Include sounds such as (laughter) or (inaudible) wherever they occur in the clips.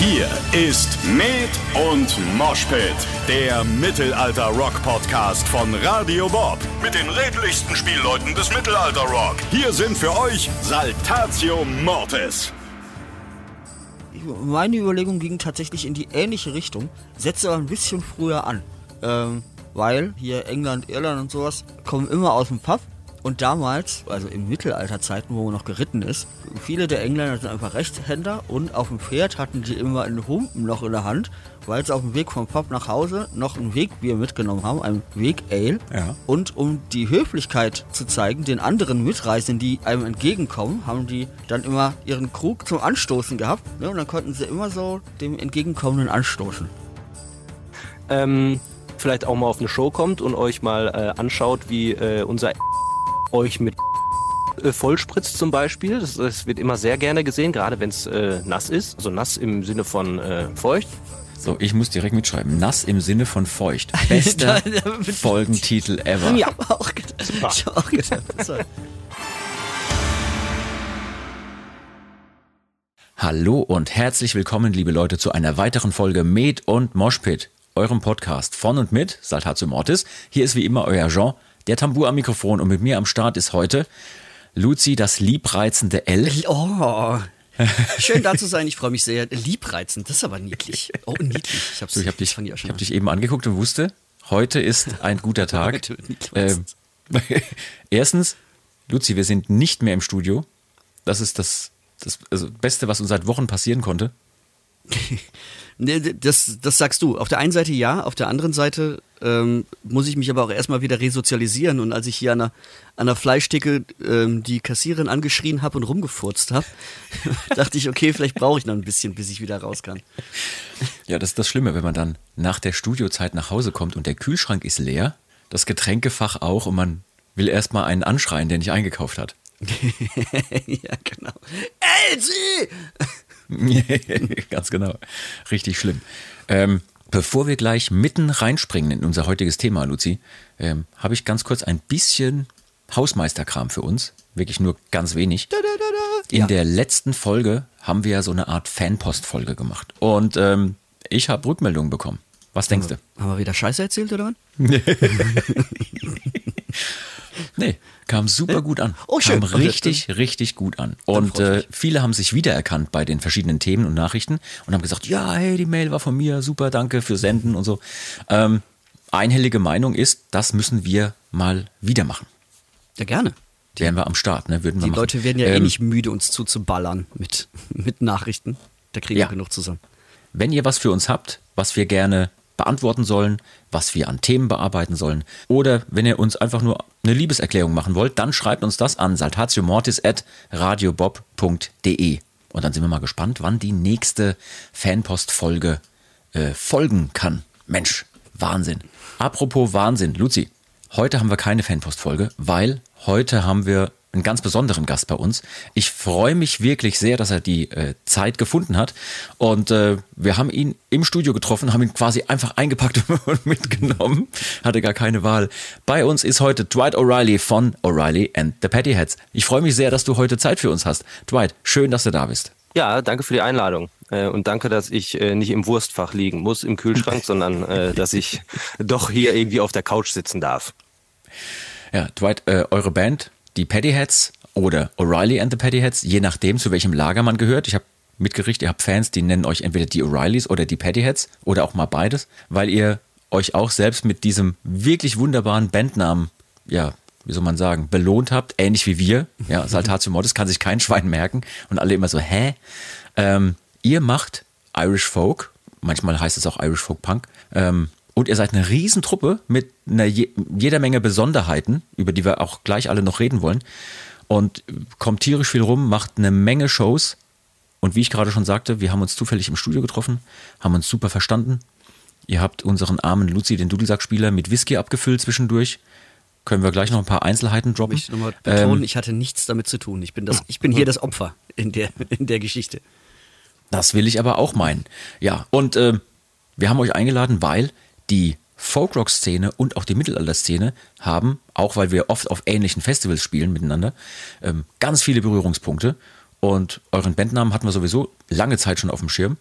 Hier ist Med und Moshpit, der Mittelalter-Rock-Podcast von Radio Bob. Mit den redlichsten Spielleuten des Mittelalter-Rock. Hier sind für euch Saltatio Mortis. Meine Überlegung ging tatsächlich in die ähnliche Richtung, setze aber ein bisschen früher an. Ähm, weil hier England, Irland und sowas kommen immer aus dem Pub. Und damals, also in Mittelalterzeiten, wo man noch geritten ist, viele der Engländer sind einfach Rechtshänder und auf dem Pferd hatten die immer einen Humpen noch in der Hand, weil sie auf dem Weg vom Pub nach Hause noch ein Wegbier mitgenommen haben, ein Weg-Ale. Ja. Und um die Höflichkeit zu zeigen, den anderen Mitreisenden, die einem entgegenkommen, haben die dann immer ihren Krug zum Anstoßen gehabt. Ne? Und dann konnten sie immer so dem Entgegenkommenden anstoßen. ähm, vielleicht auch mal auf eine Show kommt und euch mal äh, anschaut, wie äh, unser euch mit äh, vollspritzt zum Beispiel. Das, das wird immer sehr gerne gesehen, gerade wenn es äh, nass ist. Also nass im Sinne von äh, feucht. So, ich muss direkt mitschreiben. Nass im Sinne von feucht. (laughs) Bester Folgentitel ever. Ja, auch gedacht. (laughs) Ich hab auch gedacht. Hallo und herzlich willkommen, liebe Leute, zu einer weiteren Folge Med und Moshpit, eurem Podcast von und mit Saltatio Mortis. Hier ist wie immer euer Jean, der Tambour am Mikrofon und mit mir am Start ist heute Luzi, das liebreizende L. Oh. Schön da zu sein, ich freue mich sehr. Liebreizend, das ist aber niedlich. Oh, niedlich. Ich, habe dich, fand die auch ich schon hab dich eben angeguckt und wusste, heute ist ein guter (laughs) Tag. Ähm, (laughs) erstens, Luzi, wir sind nicht mehr im Studio. Das ist das, das also Beste, was uns seit Wochen passieren konnte. (laughs) Nee, das, das sagst du. Auf der einen Seite ja, auf der anderen Seite ähm, muss ich mich aber auch erstmal wieder resozialisieren. Und als ich hier an der, an der Fleischtheke ähm, die Kassiererin angeschrien habe und rumgefurzt habe, (laughs) dachte ich, okay, vielleicht brauche ich noch ein bisschen, bis ich wieder raus kann. Ja, das ist das Schlimme, wenn man dann nach der Studiozeit nach Hause kommt und der Kühlschrank ist leer, das Getränkefach auch und man will erstmal einen anschreien, der nicht eingekauft hat. (laughs) ja, genau. Elsie! (laughs) Ganz genau. Richtig schlimm. Ähm, bevor wir gleich mitten reinspringen in unser heutiges Thema, Luzi, ähm, habe ich ganz kurz ein bisschen Hausmeisterkram für uns. Wirklich nur ganz wenig. In Ja. der letzten Folge haben wir ja so eine Art Fanpost-Folge gemacht. Und ähm, ich habe Rückmeldungen bekommen. Was denkst du? Haben wir wieder Scheiße erzählt, oder was? (laughs) (laughs) Nee, kam super gut an. Oh, schön. Kam richtig, richtig gut an. Und äh, viele haben sich wiedererkannt bei den verschiedenen Themen und Nachrichten und haben gesagt, ja, hey, die Mail war von mir, super, danke für Senden und so. Ähm, einhellige Meinung ist, das müssen wir mal wieder machen. Ja, gerne. Wären wir am Start, ne? Würden wir Die machen. Leute werden ja eh Ähm, nicht müde, uns zuzuballern mit, (laughs) mit Nachrichten. Da kriegen Ja. wir genug zusammen. Wenn ihr was für uns habt, was wir gerne beantworten sollen, was wir an Themen bearbeiten sollen, oder wenn ihr uns einfach nur eine Liebeserklärung machen wollt, dann schreibt uns das an saltatiomortis.radiobob.de. Und dann sind wir mal gespannt, wann die nächste Fanpost-Folge äh, folgen kann. Mensch, Wahnsinn. Apropos Wahnsinn, Luzi, heute haben wir keine Fanpost-Folge, weil heute haben wir einen ganz besonderen Gast bei uns. Ich freue mich wirklich sehr, dass er die äh, Zeit gefunden hat. Und äh, wir haben ihn im Studio getroffen, haben ihn quasi einfach eingepackt (laughs) und mitgenommen. Hatte gar keine Wahl. Bei uns ist heute Dwight O'Reilly von O'Reilly and the Pattyheads. Ich freue mich sehr, dass du heute Zeit für uns hast. Dwight, schön, dass du da bist. Ja, danke für die Einladung. Äh, und danke, dass ich äh, nicht im Wurstfach liegen muss im Kühlschrank, (laughs) sondern äh, dass ich doch hier irgendwie auf der Couch sitzen darf. Ja, Dwight, äh, eure Band, die Paddyheads oder O'Reilly and the Paddyheads, je nachdem, zu welchem Lager man gehört. Ich habe mitgerichtet, ihr habt Fans, die nennen euch entweder die O'Reillys oder die Paddyheads oder auch mal beides, weil ihr euch auch selbst mit diesem wirklich wunderbaren Bandnamen, ja, wie soll man sagen, belohnt habt, ähnlich wie wir. Ja, (laughs) Saltatio Mortis kann sich kein Schwein merken und alle immer so, hä? Ähm, ihr macht Irish Folk, manchmal heißt es auch Irish Folk Punk, ähm, und ihr seid eine Riesentruppe mit einer je, jeder Menge Besonderheiten, über die wir auch gleich alle noch reden wollen. Und kommt tierisch viel rum, macht eine Menge Shows. Und wie ich gerade schon sagte, wir haben uns zufällig im Studio getroffen, haben uns super verstanden. Ihr habt unseren armen Luzi, den Dudelsackspieler, mit Whisky abgefüllt zwischendurch. Können wir gleich noch ein paar Einzelheiten droppen? Ich nochmal betonen, Ähm, ich hatte nichts damit zu tun. Ich bin, das, ich bin hier das Opfer in der, in der Geschichte. Das will ich aber auch meinen. Ja, und ähm, wir haben euch eingeladen, weil die Folkrock-Szene und auch die Mittelalter-Szene haben, auch weil wir oft auf ähnlichen Festivals spielen miteinander, ähm, ganz viele Berührungspunkte. Und euren Bandnamen hatten wir sowieso lange Zeit schon auf dem Schirm.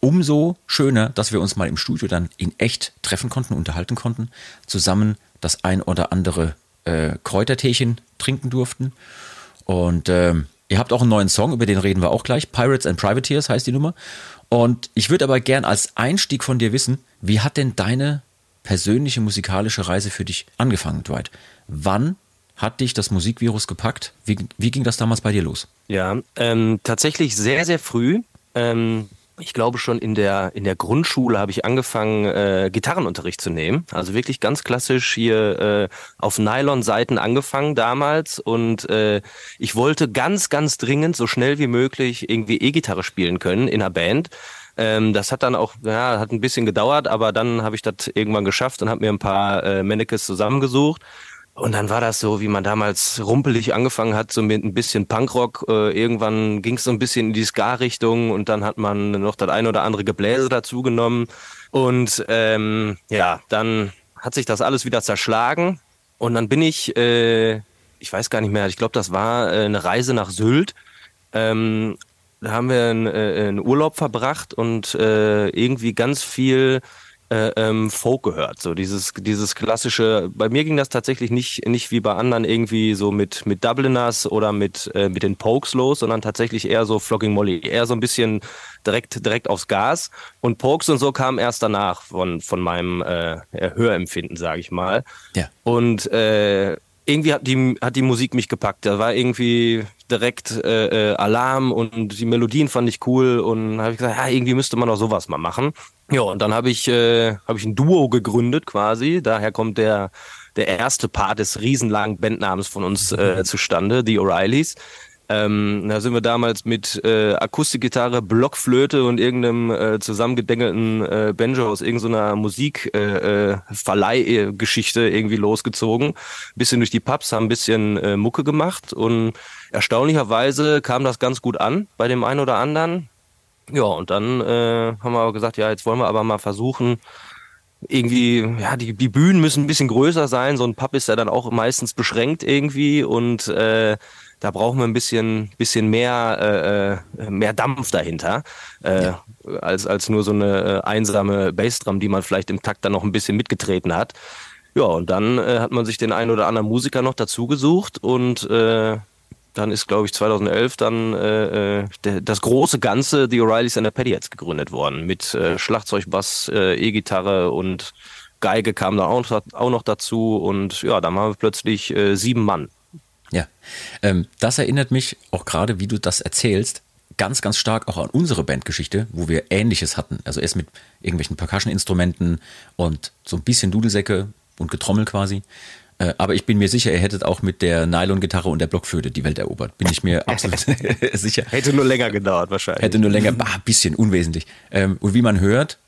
umso schöner, dass wir uns mal im Studio dann in echt treffen konnten, unterhalten konnten, zusammen das ein oder andere äh, Kräuterteechen trinken durften. Und ähm, ihr habt auch einen neuen Song, über den reden wir auch gleich. Pirates and Privateers heißt die Nummer. Und ich würde aber gern als Einstieg von dir wissen, wie hat denn deine persönliche musikalische Reise für dich angefangen, Dwight? Wann hat dich das Musikvirus gepackt? Wie, wie ging das damals bei dir los? Ja, ähm, tatsächlich sehr, sehr früh. Ähm, ich glaube schon in der in der Grundschule habe ich angefangen äh, Gitarrenunterricht zu nehmen. Also wirklich ganz klassisch hier äh, auf Nylon-Seiten angefangen damals und äh, ich wollte ganz ganz dringend so schnell wie möglich irgendwie E-Gitarre spielen können in einer Band. Ähm, das hat dann auch ja hat ein bisschen gedauert, aber dann habe ich das irgendwann geschafft und habe mir ein paar äh, Mannekes zusammengesucht und dann war das so, wie man damals rumpelig angefangen hat, so mit ein bisschen Punkrock. Äh, irgendwann ging es so ein bisschen in die Ska-Richtung und dann hat man noch das ein oder andere Gebläse dazu genommen. Und ähm, ja, dann hat sich das alles wieder zerschlagen. Und dann bin ich, äh, ich weiß gar nicht mehr, ich glaube, das war äh, eine Reise nach Sylt. Ähm, da haben wir einen, äh, einen Urlaub verbracht und äh, irgendwie ganz viel äh, ähm, Folk gehört. So dieses, dieses klassische, bei mir ging das tatsächlich nicht, nicht wie bei anderen irgendwie so mit, mit Dubliners oder mit, äh, mit den Pokes los, sondern tatsächlich eher so Flogging Molly, eher so ein bisschen direkt, direkt aufs Gas. Und Pokes und so kamen erst danach von, von meinem äh, Hörempfinden, sage ich mal. Ja. Und äh, irgendwie hat die, hat die Musik mich gepackt. Da war irgendwie direkt äh, äh, Alarm und die Melodien fand ich cool und habe ich gesagt, ja, irgendwie müsste man doch sowas mal machen. Ja, und dann habe ich, äh, hab ich ein Duo gegründet quasi. Daher kommt der, der erste Part des riesenlangen Bandnamens von uns äh, zustande, die O'Reillys. Ähm, da sind wir damals mit äh, Akustikgitarre, Blockflöte und irgendeinem äh, zusammengedengelten äh, Banjo aus irgendeiner Musikverleihgeschichte äh, äh, irgendwie losgezogen. Bisschen durch die Pubs, haben ein bisschen äh, Mucke gemacht und erstaunlicherweise kam das ganz gut an bei dem einen oder anderen. Ja, und dann äh, haben wir aber gesagt, ja, jetzt wollen wir aber mal versuchen, irgendwie, ja, die, die Bühnen müssen ein bisschen größer sein. So ein Pub ist ja dann auch meistens beschränkt irgendwie und äh, da brauchen wir ein bisschen, bisschen mehr, äh, äh mehr Dampf dahinter, äh, ja. als, als nur so eine äh, einsame Bassdrum, die man vielleicht im Takt dann noch ein bisschen mitgetreten hat. Ja, und dann äh, hat man sich den einen oder anderen Musiker noch dazu gesucht und äh, dann ist, glaube ich, 2011 dann der, das große Ganze, die O'Reillys and the Paddyheads gegründet worden. Mit Schlagzeug, Bass, E-Gitarre und Geige kam da auch, auch, noch dazu. Und ja, dann haben wir plötzlich sieben Mann. Ja, ähm, das erinnert mich auch gerade, wie du das erzählst, ganz, ganz stark auch an unsere Bandgeschichte, wo wir Ähnliches hatten. Also erst mit irgendwelchen Percussion-Instrumenten und so ein bisschen Dudelsäcke und Getrommel quasi. Äh, aber ich bin mir sicher, ihr hättet auch mit der Nylon-Gitarre und der Blockflöte die Welt erobert. Bin ich mir (laughs) absolut (laughs) sicher. Hätte nur länger gedauert wahrscheinlich. Hätte nur länger, bah, bisschen unwesentlich. Ähm, und wie man hört,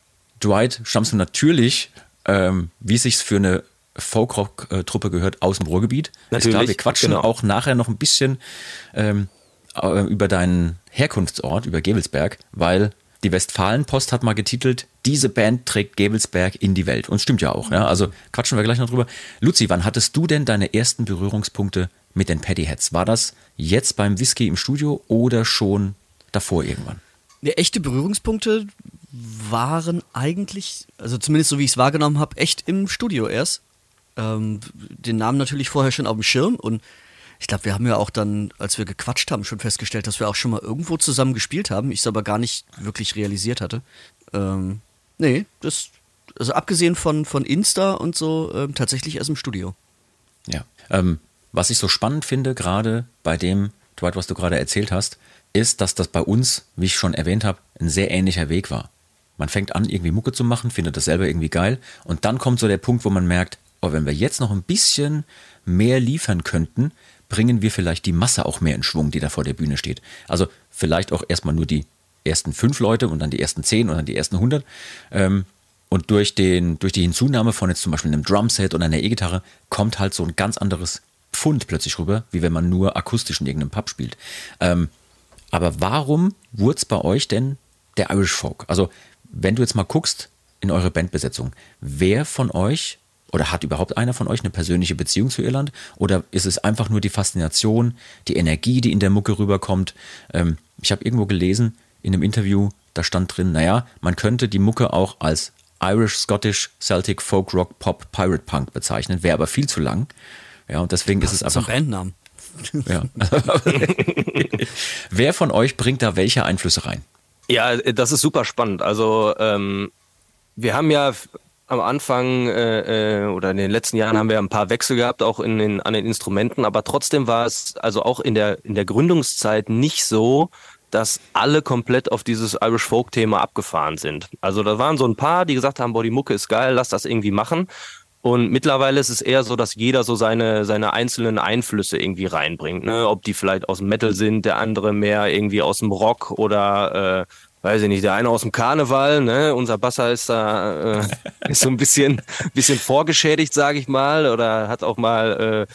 Dwight stammst natürlich, ähm, wie es sich für eine Folkrock-Truppe gehört, aus dem Ruhrgebiet. Natürlich. Ist klar, wir quatschen genau. auch nachher noch ein bisschen ähm, äh, über deinen Herkunftsort, über Gevelsberg, weil die Westfalenpost hat mal getitelt, diese Band trägt Gebelsberg in die Welt. Und stimmt ja auch. Ja? Also quatschen wir gleich noch drüber. Luzi, wann hattest du denn deine ersten Berührungspunkte mit den Paddyheads? War das jetzt beim Whisky im Studio oder schon davor irgendwann? Ja, echte Berührungspunkte waren eigentlich, also zumindest so wie ich es wahrgenommen habe, echt im Studio erst. Ähm, den Namen natürlich vorher schon auf dem Schirm und ich glaube, wir haben ja auch dann, als wir gequatscht haben, schon festgestellt, dass wir auch schon mal irgendwo zusammen gespielt haben. Ich es aber gar nicht wirklich realisiert hatte. Ähm, nee, das, also abgesehen von, von Insta und so, ähm, tatsächlich erst im Studio. Ja. Ähm, was ich so spannend finde, gerade bei dem, Dwight, was du gerade erzählt hast, ist, dass das bei uns, wie ich schon erwähnt habe, ein sehr ähnlicher Weg war. Man fängt an, irgendwie Mucke zu machen, findet das selber irgendwie geil und dann kommt so der Punkt, wo man merkt, oh, wenn wir jetzt noch ein bisschen mehr liefern könnten, bringen wir vielleicht die Masse auch mehr in Schwung, die da vor der Bühne steht. Also vielleicht auch erstmal nur die ersten fünf Leute und dann die ersten zehn und dann die ersten hundert. Ähm, und durch, den, durch die Hinzunahme von jetzt zum Beispiel einem Drumset oder einer E-Gitarre kommt halt so ein ganz anderes Pfund plötzlich rüber, wie wenn man nur akustisch in irgendeinem Pub spielt. Ähm, aber warum wurde es bei euch denn der Irish Folk? Also, wenn du jetzt mal guckst in eure Bandbesetzung, wer von euch oder hat überhaupt einer von euch eine persönliche Beziehung zu Irland? Oder ist es einfach nur die Faszination, die Energie, die in der Mucke rüberkommt? Ähm, ich habe irgendwo gelesen in einem Interview, Da stand drin, naja, man könnte die Mucke auch als Irish, Scottish, Celtic, Folk, Rock, Pop, Pirate Punk bezeichnen, wäre aber viel zu lang. Ja, und deswegen ist es einfach. Zum Bandnamen. Ja. (laughs) Wer von euch bringt da welche Einflüsse rein? Ja, das ist super spannend. Also ähm, wir haben ja am Anfang äh, äh, oder in den letzten Jahren haben wir ein paar Wechsel gehabt, auch in den, an den Instrumenten, aber trotzdem war es also auch in der, in der Gründungszeit nicht so, dass alle komplett auf dieses Irish Folk Thema abgefahren sind. Also da waren so ein paar, die gesagt haben, boah, die Mucke ist geil, lass das irgendwie machen. Und mittlerweile ist es eher so, dass jeder so seine, seine einzelnen Einflüsse irgendwie reinbringt. Ne? Ob die vielleicht aus dem Metal sind, der andere mehr irgendwie aus dem Rock oder äh, weiß ich nicht, der eine aus dem Karneval, ne? Unser Basser ist da äh, ist so ein bisschen, bisschen vorgeschädigt, sage ich mal, oder hat auch mal,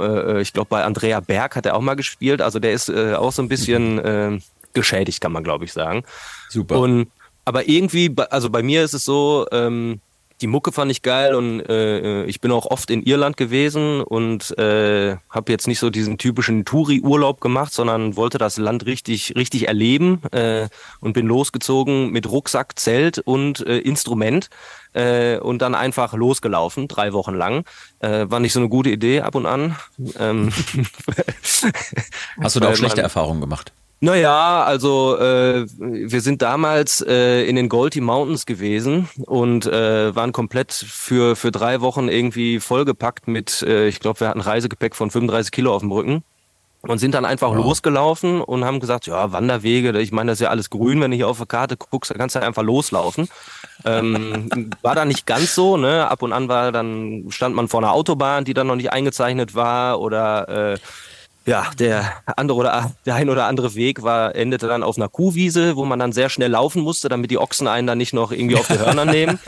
äh, äh, ich glaube bei Andrea Berg hat er auch mal gespielt, also der ist äh, auch so ein bisschen äh, geschädigt, kann man glaube ich sagen. Super. Und aber irgendwie, also bei mir ist es so, ähm, die Mucke fand ich geil und äh, ich bin auch oft in Irland gewesen und äh, habe jetzt nicht so diesen typischen Touri-Urlaub gemacht, sondern wollte das Land richtig richtig erleben äh, und bin losgezogen mit Rucksack, Zelt und äh, Instrument äh, und dann einfach losgelaufen, drei Wochen lang. Äh, war nicht so eine gute Idee ab und an. Ähm, (laughs) Hast du da auch (laughs) schlechte Erfahrungen gemacht? Naja, also äh, wir sind damals äh, in den Goldie Mountains gewesen und äh, waren komplett für, für drei Wochen irgendwie vollgepackt mit, äh, ich glaube, wir hatten Reisegepäck von 35 Kilo auf dem Rücken und sind dann einfach wow. losgelaufen und haben gesagt, ja, Wanderwege, ich meine, das ist ja alles grün, wenn du hier auf der Karte guckst, da kannst du einfach loslaufen. ähm, (laughs) war da nicht ganz so, ne? Ab und an war dann, stand man vor einer Autobahn, die dann noch nicht eingezeichnet war oder äh, ja, der andere oder der ein oder andere Weg war, endete dann auf einer Kuhwiese, wo man dann sehr schnell laufen musste, damit die Ochsen einen dann nicht noch irgendwie auf die Hörner (laughs) nehmen.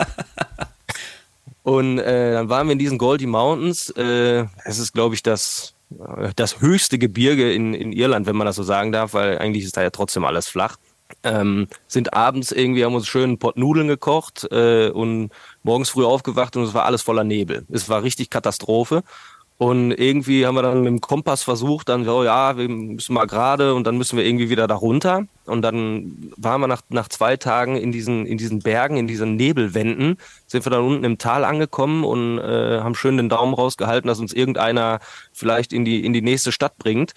Und äh, dann waren wir in diesen Goldie Mountains. Äh, es ist, glaube ich, das, äh, das höchste Gebirge in, in Irland, wenn man das so sagen darf, weil eigentlich ist da ja trotzdem alles flach. Ähm, sind abends irgendwie, haben uns schön einen Pott Nudeln gekocht äh, und morgens früh aufgewacht und es war alles voller Nebel. Es war richtig Katastrophe. Und irgendwie haben wir dann mit dem Kompass versucht, dann so, ja, wir müssen mal gerade und dann müssen wir irgendwie wieder da runter. Und dann waren wir nach, nach zwei Tagen in diesen, in diesen Bergen, in diesen Nebelwänden, sind wir dann unten im Tal angekommen und äh, haben schön den Daumen rausgehalten, dass uns irgendeiner vielleicht in die, in die nächste Stadt bringt.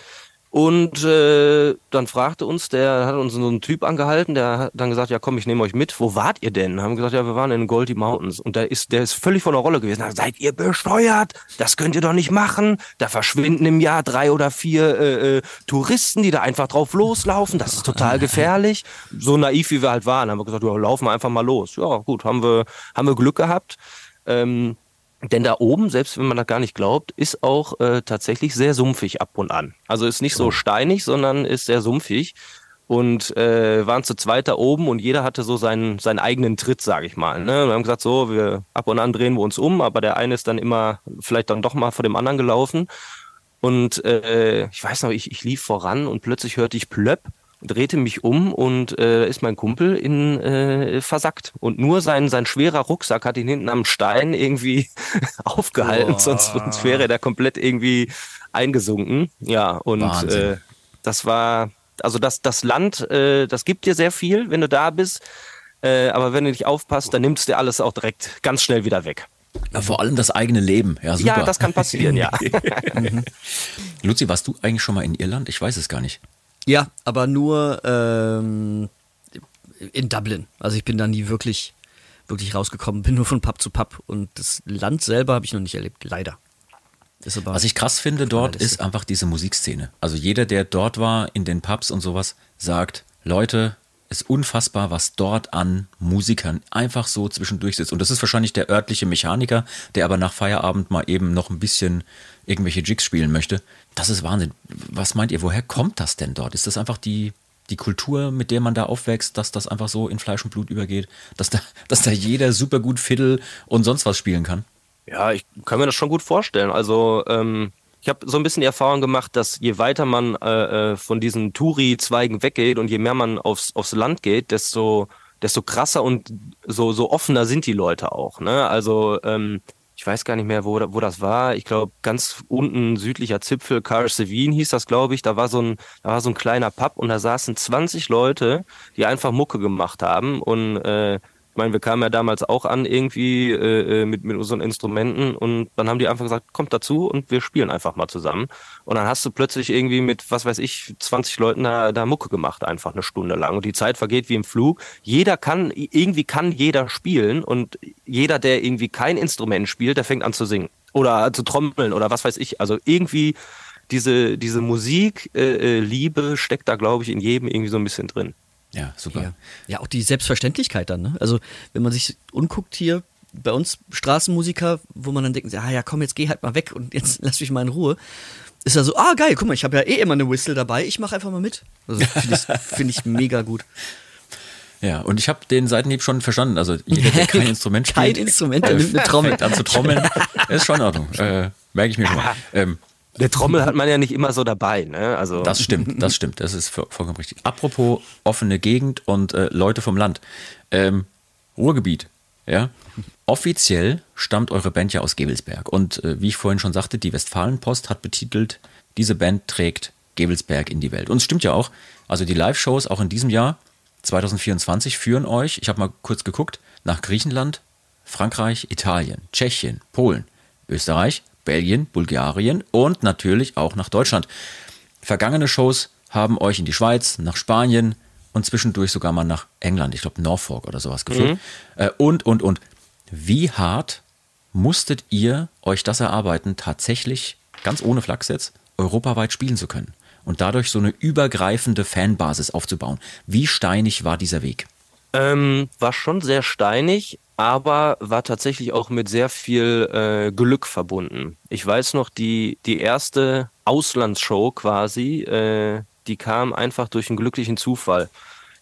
Und äh, dann fragte uns, der hat uns so einen Typ angehalten, der hat dann gesagt, ja komm, ich nehme euch mit. Wo wart ihr denn? Haben gesagt, ja, wir waren in Goldie Mountains. Und der ist, der ist völlig von der Rolle gewesen. Sagt, Seid ihr besteuert? Das könnt ihr doch nicht machen. Da verschwinden im Jahr drei oder vier äh, äh, Touristen, die da einfach drauf loslaufen. Das ist total gefährlich. So naiv wie wir halt waren, haben wir gesagt, ja, laufen wir einfach mal los. Ja, gut, haben wir, haben wir Glück gehabt. Ähm, denn da oben, selbst wenn man das gar nicht glaubt, ist auch äh, tatsächlich sehr sumpfig ab und an. Also ist nicht so steinig, sondern ist sehr sumpfig. Und äh, waren zu zweit da oben und jeder hatte so seinen, seinen eigenen Tritt, sage ich mal. Ne? Wir haben gesagt, so, wir ab und an drehen wir uns um, aber der eine ist dann immer vielleicht dann doch mal vor dem anderen gelaufen. Und äh, ich weiß noch, ich, ich lief voran und plötzlich hörte ich plöpp drehte mich um und äh, ist mein Kumpel in äh, versackt. Und nur sein, sein schwerer Rucksack hat ihn hinten am Stein irgendwie (laughs) aufgehalten, sonst, sonst wäre er komplett irgendwie eingesunken. Ja, und äh, das war, also das, das Land, äh, das gibt dir sehr viel, wenn du da bist. Äh, aber wenn du nicht aufpasst, dann nimmst du dir alles auch direkt ganz schnell wieder weg. Ja, vor allem das eigene Leben. Ja, super. ja das kann passieren, ja. (laughs) Luzi, warst du eigentlich schon mal in Irland? Ich weiß es gar nicht. Ja, aber nur ähm, in Dublin. Also ich bin da nie wirklich, wirklich rausgekommen, bin nur von Pub zu Pub und das Land selber habe ich noch nicht erlebt, leider. Was ich krass finde dort ist einfach diese Musikszene. Also jeder, der dort war in den Pubs und sowas, sagt, Leute, ist unfassbar, was dort an Musikern einfach so zwischendurch sitzt. Und das ist wahrscheinlich der örtliche Mechaniker, der aber nach Feierabend mal eben noch ein bisschen irgendwelche Jigs spielen möchte. Das ist Wahnsinn. Was meint ihr, woher kommt das denn dort? Ist das einfach die, die Kultur, mit der man da aufwächst, dass das einfach so in Fleisch und Blut übergeht? Dass da, (laughs) dass da jeder super gut Fiddle und sonst was spielen kann? Ja, ich kann mir das schon gut vorstellen. Also, ähm, ich habe so ein bisschen die Erfahrung gemacht, dass je weiter man äh, äh von diesen Touri-Zweigen weggeht und je mehr man aufs, aufs Land geht, desto, desto krasser und so, so offener sind die Leute auch. Ne? Also, ähm, ich weiß gar nicht mehr, wo, wo das war. Ich glaube, ganz unten südlicher Zipfel, Carsevin hieß das, glaube ich. Da war so ein, da war so ein kleiner Pub und da saßen 20 Leute, die einfach Mucke gemacht haben und äh, ich meine, wir kamen ja damals auch an irgendwie äh, äh, mit, mit unseren Instrumenten und dann haben die einfach gesagt, kommt dazu und wir spielen einfach mal zusammen. Und dann hast du plötzlich irgendwie mit, was weiß ich, 20 Leuten da, da Mucke gemacht, einfach eine Stunde lang. Und die Zeit vergeht wie im Flug. Jeder kann, irgendwie kann jeder spielen und jeder, der irgendwie kein Instrument spielt, der fängt an zu singen. Oder zu trommeln oder was weiß ich. Also irgendwie diese, diese Musik, äh, äh Liebe steckt da, glaube ich, in jedem irgendwie so ein bisschen drin. Ja, super. Ja. ja, auch die Selbstverständlichkeit dann. Ne? Also, wenn man sich umguckt hier, bei uns Straßenmusiker, wo man dann denkt, ah ja, komm, jetzt geh halt mal weg und (laughs) jetzt lass mich mal in Ruhe. Ist ja so, ah geil, guck mal, ich habe ja eh immer eine Whistle dabei, ich mache einfach mal mit. Also (laughs) finde ich, find ich mega gut. Ja, und ich habe den Seitenhieb schon verstanden. Also jeder, der kein (laughs) Instrument spielt, kein Instrument, der nimmt eine Trommel. Fängt an zu trommeln, ist schon in Ordnung. Äh, merke ich mir schon mal. Ähm, eine Trommel hat man ja nicht immer so dabei, ne? Also das stimmt, das stimmt, das ist vollkommen richtig. Apropos offene Gegend und äh, Leute vom Land. Ähm, Ruhrgebiet, ja. Offiziell stammt eure Band ja aus Gebelsberg. Und äh, wie ich vorhin schon sagte, die Westfalenpost hat betitelt, diese Band trägt Gebelsberg in die Welt. Und es stimmt ja auch. Also die Live-Shows auch in diesem Jahr, 2024, führen euch, ich habe mal kurz geguckt, nach Griechenland, Frankreich, Italien, Tschechien, Polen, Österreich, Belgien, Bulgarien und natürlich auch nach Deutschland. Vergangene Shows haben euch in die Schweiz, nach Spanien und zwischendurch sogar mal nach England, ich glaube Norfolk oder sowas geführt. Mhm. Äh, und, und, und. Wie hart musstet ihr euch das erarbeiten, tatsächlich, ganz ohne Flachs jetzt, europaweit spielen zu können? Und dadurch so eine übergreifende Fanbasis aufzubauen. Wie steinig war dieser Weg? Ähm, war schon sehr steinig, aber war tatsächlich auch mit sehr viel äh, Glück verbunden. Ich weiß noch, die, die erste Auslandsshow quasi, äh, die kam einfach durch einen glücklichen Zufall.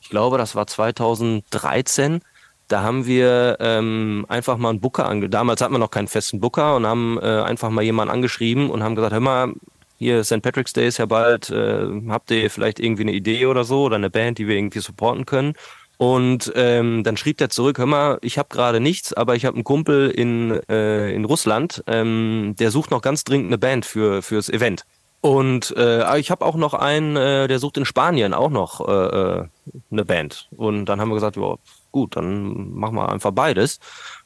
Ich glaube, das war 2013. Da haben wir ähm, einfach mal einen Booker ange... Damals hatten wir noch keinen festen Booker und haben äh, einfach mal jemanden angeschrieben und haben gesagt, hör mal, hier St. Patrick's Day ist ja bald, äh, habt ihr vielleicht irgendwie eine Idee oder so oder eine Band, die wir irgendwie supporten können? Und ähm, dann schrieb der zurück, hör mal, ich habe gerade nichts, aber ich habe einen Kumpel in, äh, in Russland, ähm, der sucht noch ganz dringend eine Band für fürs Event. Und äh, ich habe auch noch einen, äh, der sucht in Spanien auch noch äh, äh, eine Band. Und dann haben wir gesagt, ja, gut, dann machen wir einfach beides.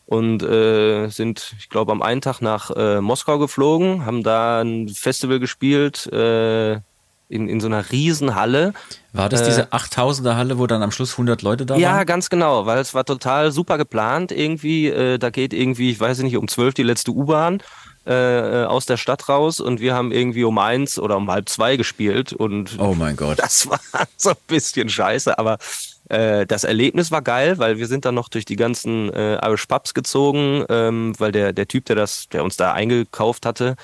Und äh, sind, ich glaube, am einen Tag nach äh, Moskau geflogen, haben da ein Festival gespielt, äh, in, in so einer Riesenhalle. War das diese 8000er Halle, wo dann am Schluss 100 Leute da ja, waren? Ja, ganz genau, weil es war total super geplant irgendwie. Äh, da geht irgendwie, ich weiß nicht, um 12 die letzte U-Bahn äh, aus der Stadt raus und wir haben irgendwie um eins oder um halb zwei gespielt und oh mein Gott, das (laughs) war so ein bisschen scheiße, aber äh, das Erlebnis war geil, weil wir sind dann noch durch die ganzen äh, Irish Pubs gezogen, ähm, weil der der Typ, der das, der uns da eingekauft hatte,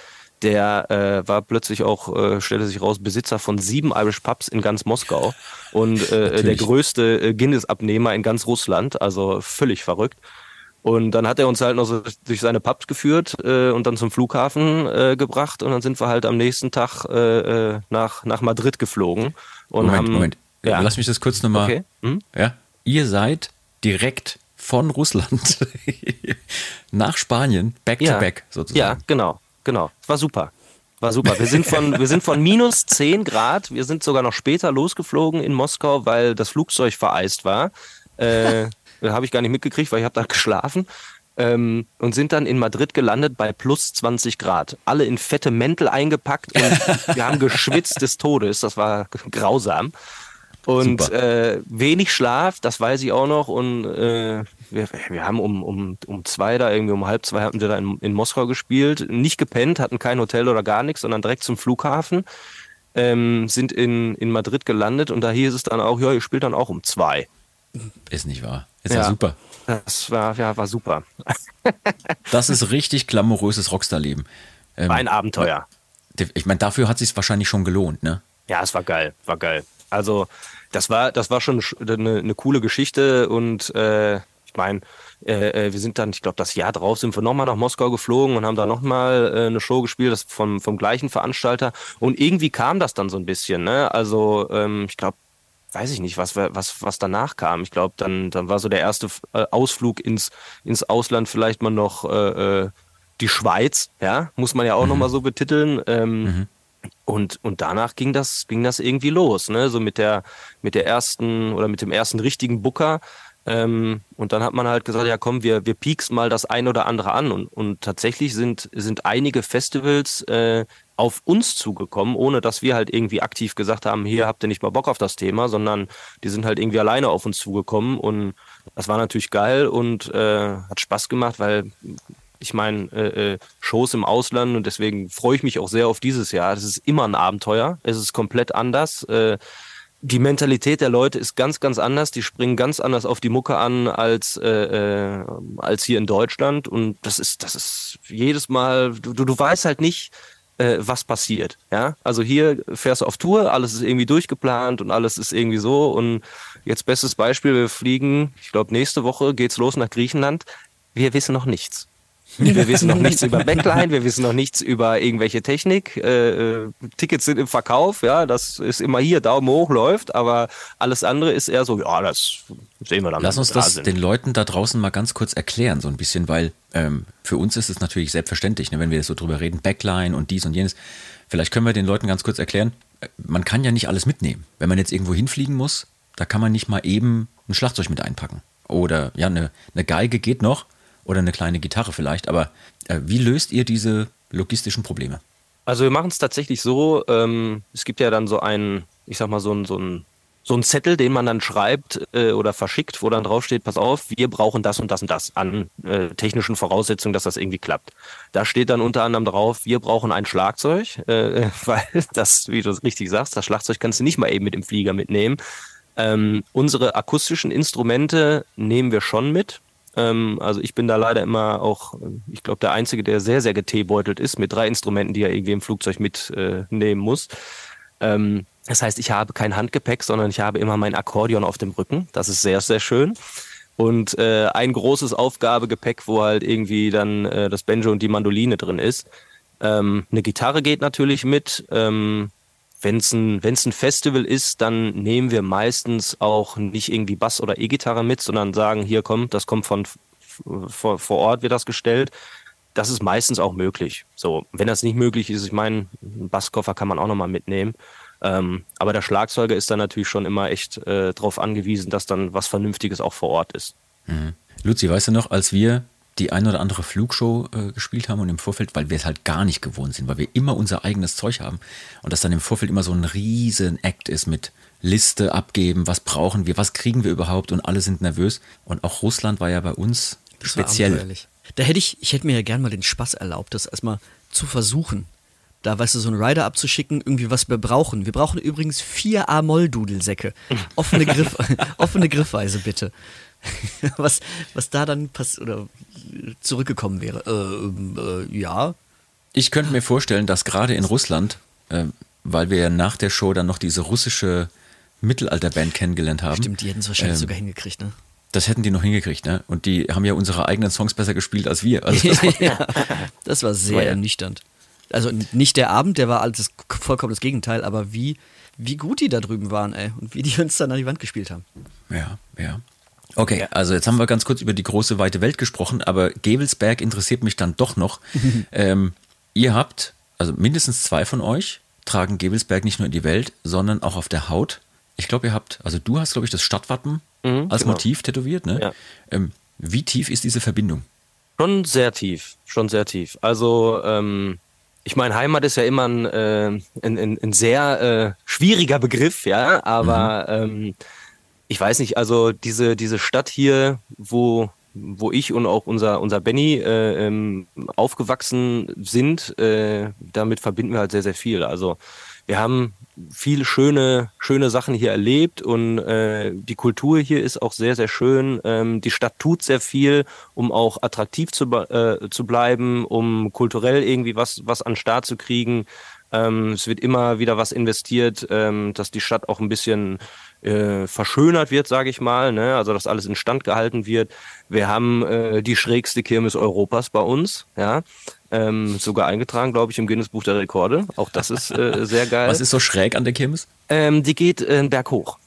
der äh, war plötzlich auch, äh, stellte sich raus, Besitzer von sieben Irish Pubs in ganz Moskau und äh, der größte äh, Guinness-Abnehmer in ganz Russland, also völlig verrückt. Und dann hat er uns halt noch so durch seine Pubs geführt äh, und dann zum Flughafen äh, gebracht und dann sind wir halt am nächsten Tag äh, äh nach, nach Madrid geflogen. Und Moment, haben, Moment. Ja. Lass mich das kurz nochmal. Okay. Hm? Ja. Ihr seid direkt von Russland (laughs) nach Spanien, back ja. to back sozusagen. Ja, genau genau. War super. War super. Wir sind von, wir sind von minus 10 Grad, wir sind sogar noch später losgeflogen in Moskau, weil das Flugzeug vereist war. Äh, (laughs) habe ich gar nicht mitgekriegt, weil ich habe da geschlafen. Ähm, und sind dann in Madrid gelandet bei plus 20 Grad. Alle in fette Mäntel eingepackt und (laughs) wir haben geschwitzt des Todes. Das war grausam. Und äh, wenig Schlaf, das weiß ich auch noch. Und äh, wir, wir haben um, um, um zwei da, irgendwie um halb zwei hatten wir da in, in Moskau gespielt. Nicht gepennt, hatten kein Hotel oder gar nichts, sondern direkt zum Flughafen. Ähm, sind in, in Madrid gelandet und da hieß es dann auch, ja, ihr spielt dann auch um zwei. Ist nicht wahr. Ist ja, ja super. Das war, ja, war super. (laughs) das ist richtig glamouröses Rockstar-Leben. Ähm, war ein Abenteuer. Ich meine, dafür hat es sich wahrscheinlich schon gelohnt, ne? Ja, es war geil, war geil. Also das war, das war schon eine, eine coole Geschichte und äh, ich meine, äh, äh, wir sind dann, ich glaube, das Jahr drauf sind wir nochmal nach Moskau geflogen und haben da nochmal äh, eine Show gespielt, das vom, vom gleichen Veranstalter. Und irgendwie kam das dann so ein bisschen, ne? Also, ähm, ich glaube, weiß ich nicht, was, was, was danach kam. Ich glaube, dann, dann war so der erste äh, Ausflug ins, ins Ausland vielleicht mal noch äh, äh die Schweiz, ja, muss man ja auch mhm. nochmal so betiteln. Ähm, mhm. Und, und danach ging das, ging das irgendwie los, ne? So mit der, mit der ersten oder mit dem ersten richtigen Booker. Ähm, und dann hat man halt gesagt, ja komm, wir, wir pieksen mal das ein oder andere an. Und, und tatsächlich sind, sind einige Festivals äh, auf uns zugekommen, ohne dass wir halt irgendwie aktiv gesagt haben, hier habt ihr nicht mal Bock auf das Thema, sondern die sind halt irgendwie alleine auf uns zugekommen. Und das war natürlich geil und äh, hat Spaß gemacht, weil ich meine, äh, äh, Shows im Ausland und deswegen freue ich mich auch sehr auf dieses Jahr. Es ist immer ein Abenteuer. Es ist komplett anders. Äh, die Mentalität der Leute ist ganz, ganz anders. Die springen ganz anders auf die Mucke an als, äh, äh, als hier in Deutschland. Und das ist, das ist jedes Mal, du, du weißt halt nicht, äh, was passiert. Ja, also hier fährst du auf Tour, alles ist irgendwie durchgeplant und alles ist irgendwie so. Und jetzt bestes Beispiel, wir fliegen, ich glaube, nächste Woche geht's los nach Griechenland. Wir wissen noch nichts. Wir wissen noch nichts über Backline, wir wissen noch nichts über irgendwelche Technik. Äh, äh, Tickets sind im Verkauf, ja, das ist immer hier, Daumen hoch läuft, aber alles andere ist eher so, ja, das sehen wir dann. Lass uns das sind. den Leuten da draußen mal ganz kurz erklären, so ein bisschen, weil ähm, für uns ist es natürlich selbstverständlich, ne, wenn wir so drüber reden, Backline und dies und jenes. Vielleicht können wir den Leuten ganz kurz erklären, äh, man kann ja nicht alles mitnehmen. Wenn man jetzt irgendwo hinfliegen muss, da kann man nicht mal eben ein Schlagzeug mit einpacken. Oder ja, eine, eine Geige geht noch, oder eine kleine Gitarre vielleicht. Aber äh, wie löst ihr diese logistischen Probleme? Also wir machen es tatsächlich so, ähm, es gibt ja dann so einen, ich sag mal, so ein, so so ein Zettel, den man dann schreibt äh, oder verschickt, wo dann draufsteht, pass auf, wir brauchen das und das und das an äh, technischen Voraussetzungen, dass das irgendwie klappt. Da steht dann unter anderem drauf, wir brauchen ein Schlagzeug, äh, (laughs) weil das, wie du richtig sagst, das Schlagzeug kannst du nicht mal eben mit dem Flieger mitnehmen. Ähm, unsere akustischen Instrumente nehmen wir schon mit. Ähm, also ich bin da leider immer auch, ich glaube, der Einzige, der sehr, sehr geteebeutelt ist mit drei Instrumenten, die er irgendwie im Flugzeug mitnehmen äh, muss. Ähm, das heißt, ich habe kein Handgepäck, sondern ich habe immer mein Akkordeon auf dem Rücken. Das ist sehr, sehr schön. Und äh, ein großes Aufgabegepäck, wo halt irgendwie dann äh, das Banjo und die Mandoline drin ist. Ähm, eine Gitarre geht natürlich mit. Ähm, wenn es ein, wenn's ein Festival ist, dann nehmen wir meistens auch nicht irgendwie Bass oder E-Gitarre mit, sondern sagen, hier kommt, das kommt von vor, vor Ort, wird das gestellt. Das ist meistens auch möglich. So, wenn das nicht möglich ist, ich meine, einen Basskoffer kann man auch nochmal mitnehmen. Ähm, aber der Schlagzeuger ist dann natürlich schon immer echt äh, darauf angewiesen, dass dann was Vernünftiges auch vor Ort ist. Mhm. Luzi, weißt du noch, als wir die ein oder andere Flugshow äh, gespielt haben und im Vorfeld, weil wir es halt gar nicht gewohnt sind, weil wir immer unser eigenes Zeug haben und das dann im Vorfeld immer so ein riesen Act ist mit Liste abgeben, was brauchen wir, was kriegen wir überhaupt und alle sind nervös und auch Russland war ja bei uns das speziell. Da hätte ich, ich hätte mir ja gern mal den Spaß erlaubt, das erstmal zu versuchen. Da, weißt du, so einen Rider abzuschicken, irgendwie was wir brauchen. Wir brauchen übrigens vier A-Moll-Dudelsäcke. (laughs) Offene, Griff, (laughs) offene Griffweise, bitte. (laughs) was, was da dann pass oder zurückgekommen wäre. Äh, äh, ja. Ich könnte mir vorstellen, dass gerade in Russland, äh, weil wir ja nach der Show dann noch diese russische Mittelalterband kennengelernt haben. Stimmt, die hätten es wahrscheinlich ähm, sogar hingekriegt, ne? Das hätten die noch hingekriegt, ne? Und die haben ja unsere eigenen Songs besser gespielt als wir. Also das, (laughs) war, ja, das war sehr war ja. ernüchternd. Also nicht der Abend, der war alles vollkommen das Gegenteil, aber wie, wie gut die da drüben waren, ey. Und wie die uns dann an die Wand gespielt haben. Ja, ja. Okay, also jetzt haben wir ganz kurz über die große weite Welt gesprochen, aber Gevelsberg interessiert mich dann doch noch. (laughs) ähm, ihr habt, also mindestens zwei von euch tragen Gevelsberg nicht nur in die Welt, sondern auch auf der Haut. Ich glaube, ihr habt, also du hast, glaube ich, das Stadtwappen mhm, als genau. Motiv tätowiert, ne? Ja. Ähm, wie tief ist diese Verbindung? Schon sehr tief, schon sehr tief. Also, ähm, ich meine, Heimat ist ja immer ein, äh, ein, ein, ein sehr äh, schwieriger Begriff, ja, aber mhm. ähm, ich weiß nicht, also diese, diese Stadt hier, wo, wo ich und auch unser, unser Benny äh, ähm, aufgewachsen sind, äh, damit verbinden wir halt sehr, sehr viel. Also wir haben viele schöne, schöne Sachen hier erlebt und äh, die Kultur hier ist auch sehr, sehr schön. Ähm, die Stadt tut sehr viel, um auch attraktiv zu, äh, zu bleiben, um kulturell irgendwie was, was an Start zu kriegen. Ähm, es wird immer wieder was investiert, ähm, dass die Stadt auch ein bisschen äh, verschönert wird, sage ich mal, ne? also dass alles instand gehalten wird. Wir haben äh, die schrägste Kirmes Europas bei uns, ja, ähm, sogar eingetragen, glaube ich, im Guinness Buch der Rekorde. Auch das ist äh, (laughs) sehr geil. Was ist so schräg an der Kirmes? Ähm, die geht äh, einen Berg hoch.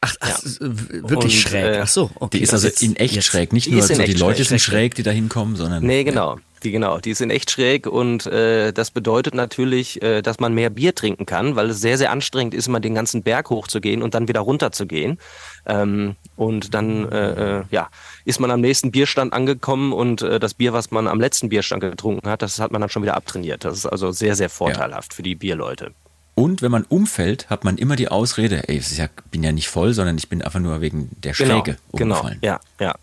Ach, ach ja. wirklich Und, schräg. Äh, ach so, okay. Die ist also in echt Jetzt. schräg. Nicht nur so die Leute schräg, sind schräg, die da hinkommen, sondern. Nee, genau. Ja. Die genau, die sind echt schräg und äh, das bedeutet natürlich, äh, dass man mehr Bier trinken kann, weil es sehr, sehr anstrengend ist, immer den ganzen Berg hochzugehen und dann wieder runter zu gehen. Ähm, und dann äh, äh, ja, ist man am nächsten Bierstand angekommen und äh, das Bier, was man am letzten Bierstand getrunken hat, das hat man dann schon wieder abtrainiert. Das ist also sehr, sehr vorteilhaft ja. für die Bierleute. Und wenn man umfällt, hat man immer die Ausrede, ey, ich bin ja nicht voll, sondern ich bin einfach nur wegen der genau, Schläge genau, umgefallen. Genau, ja, ja.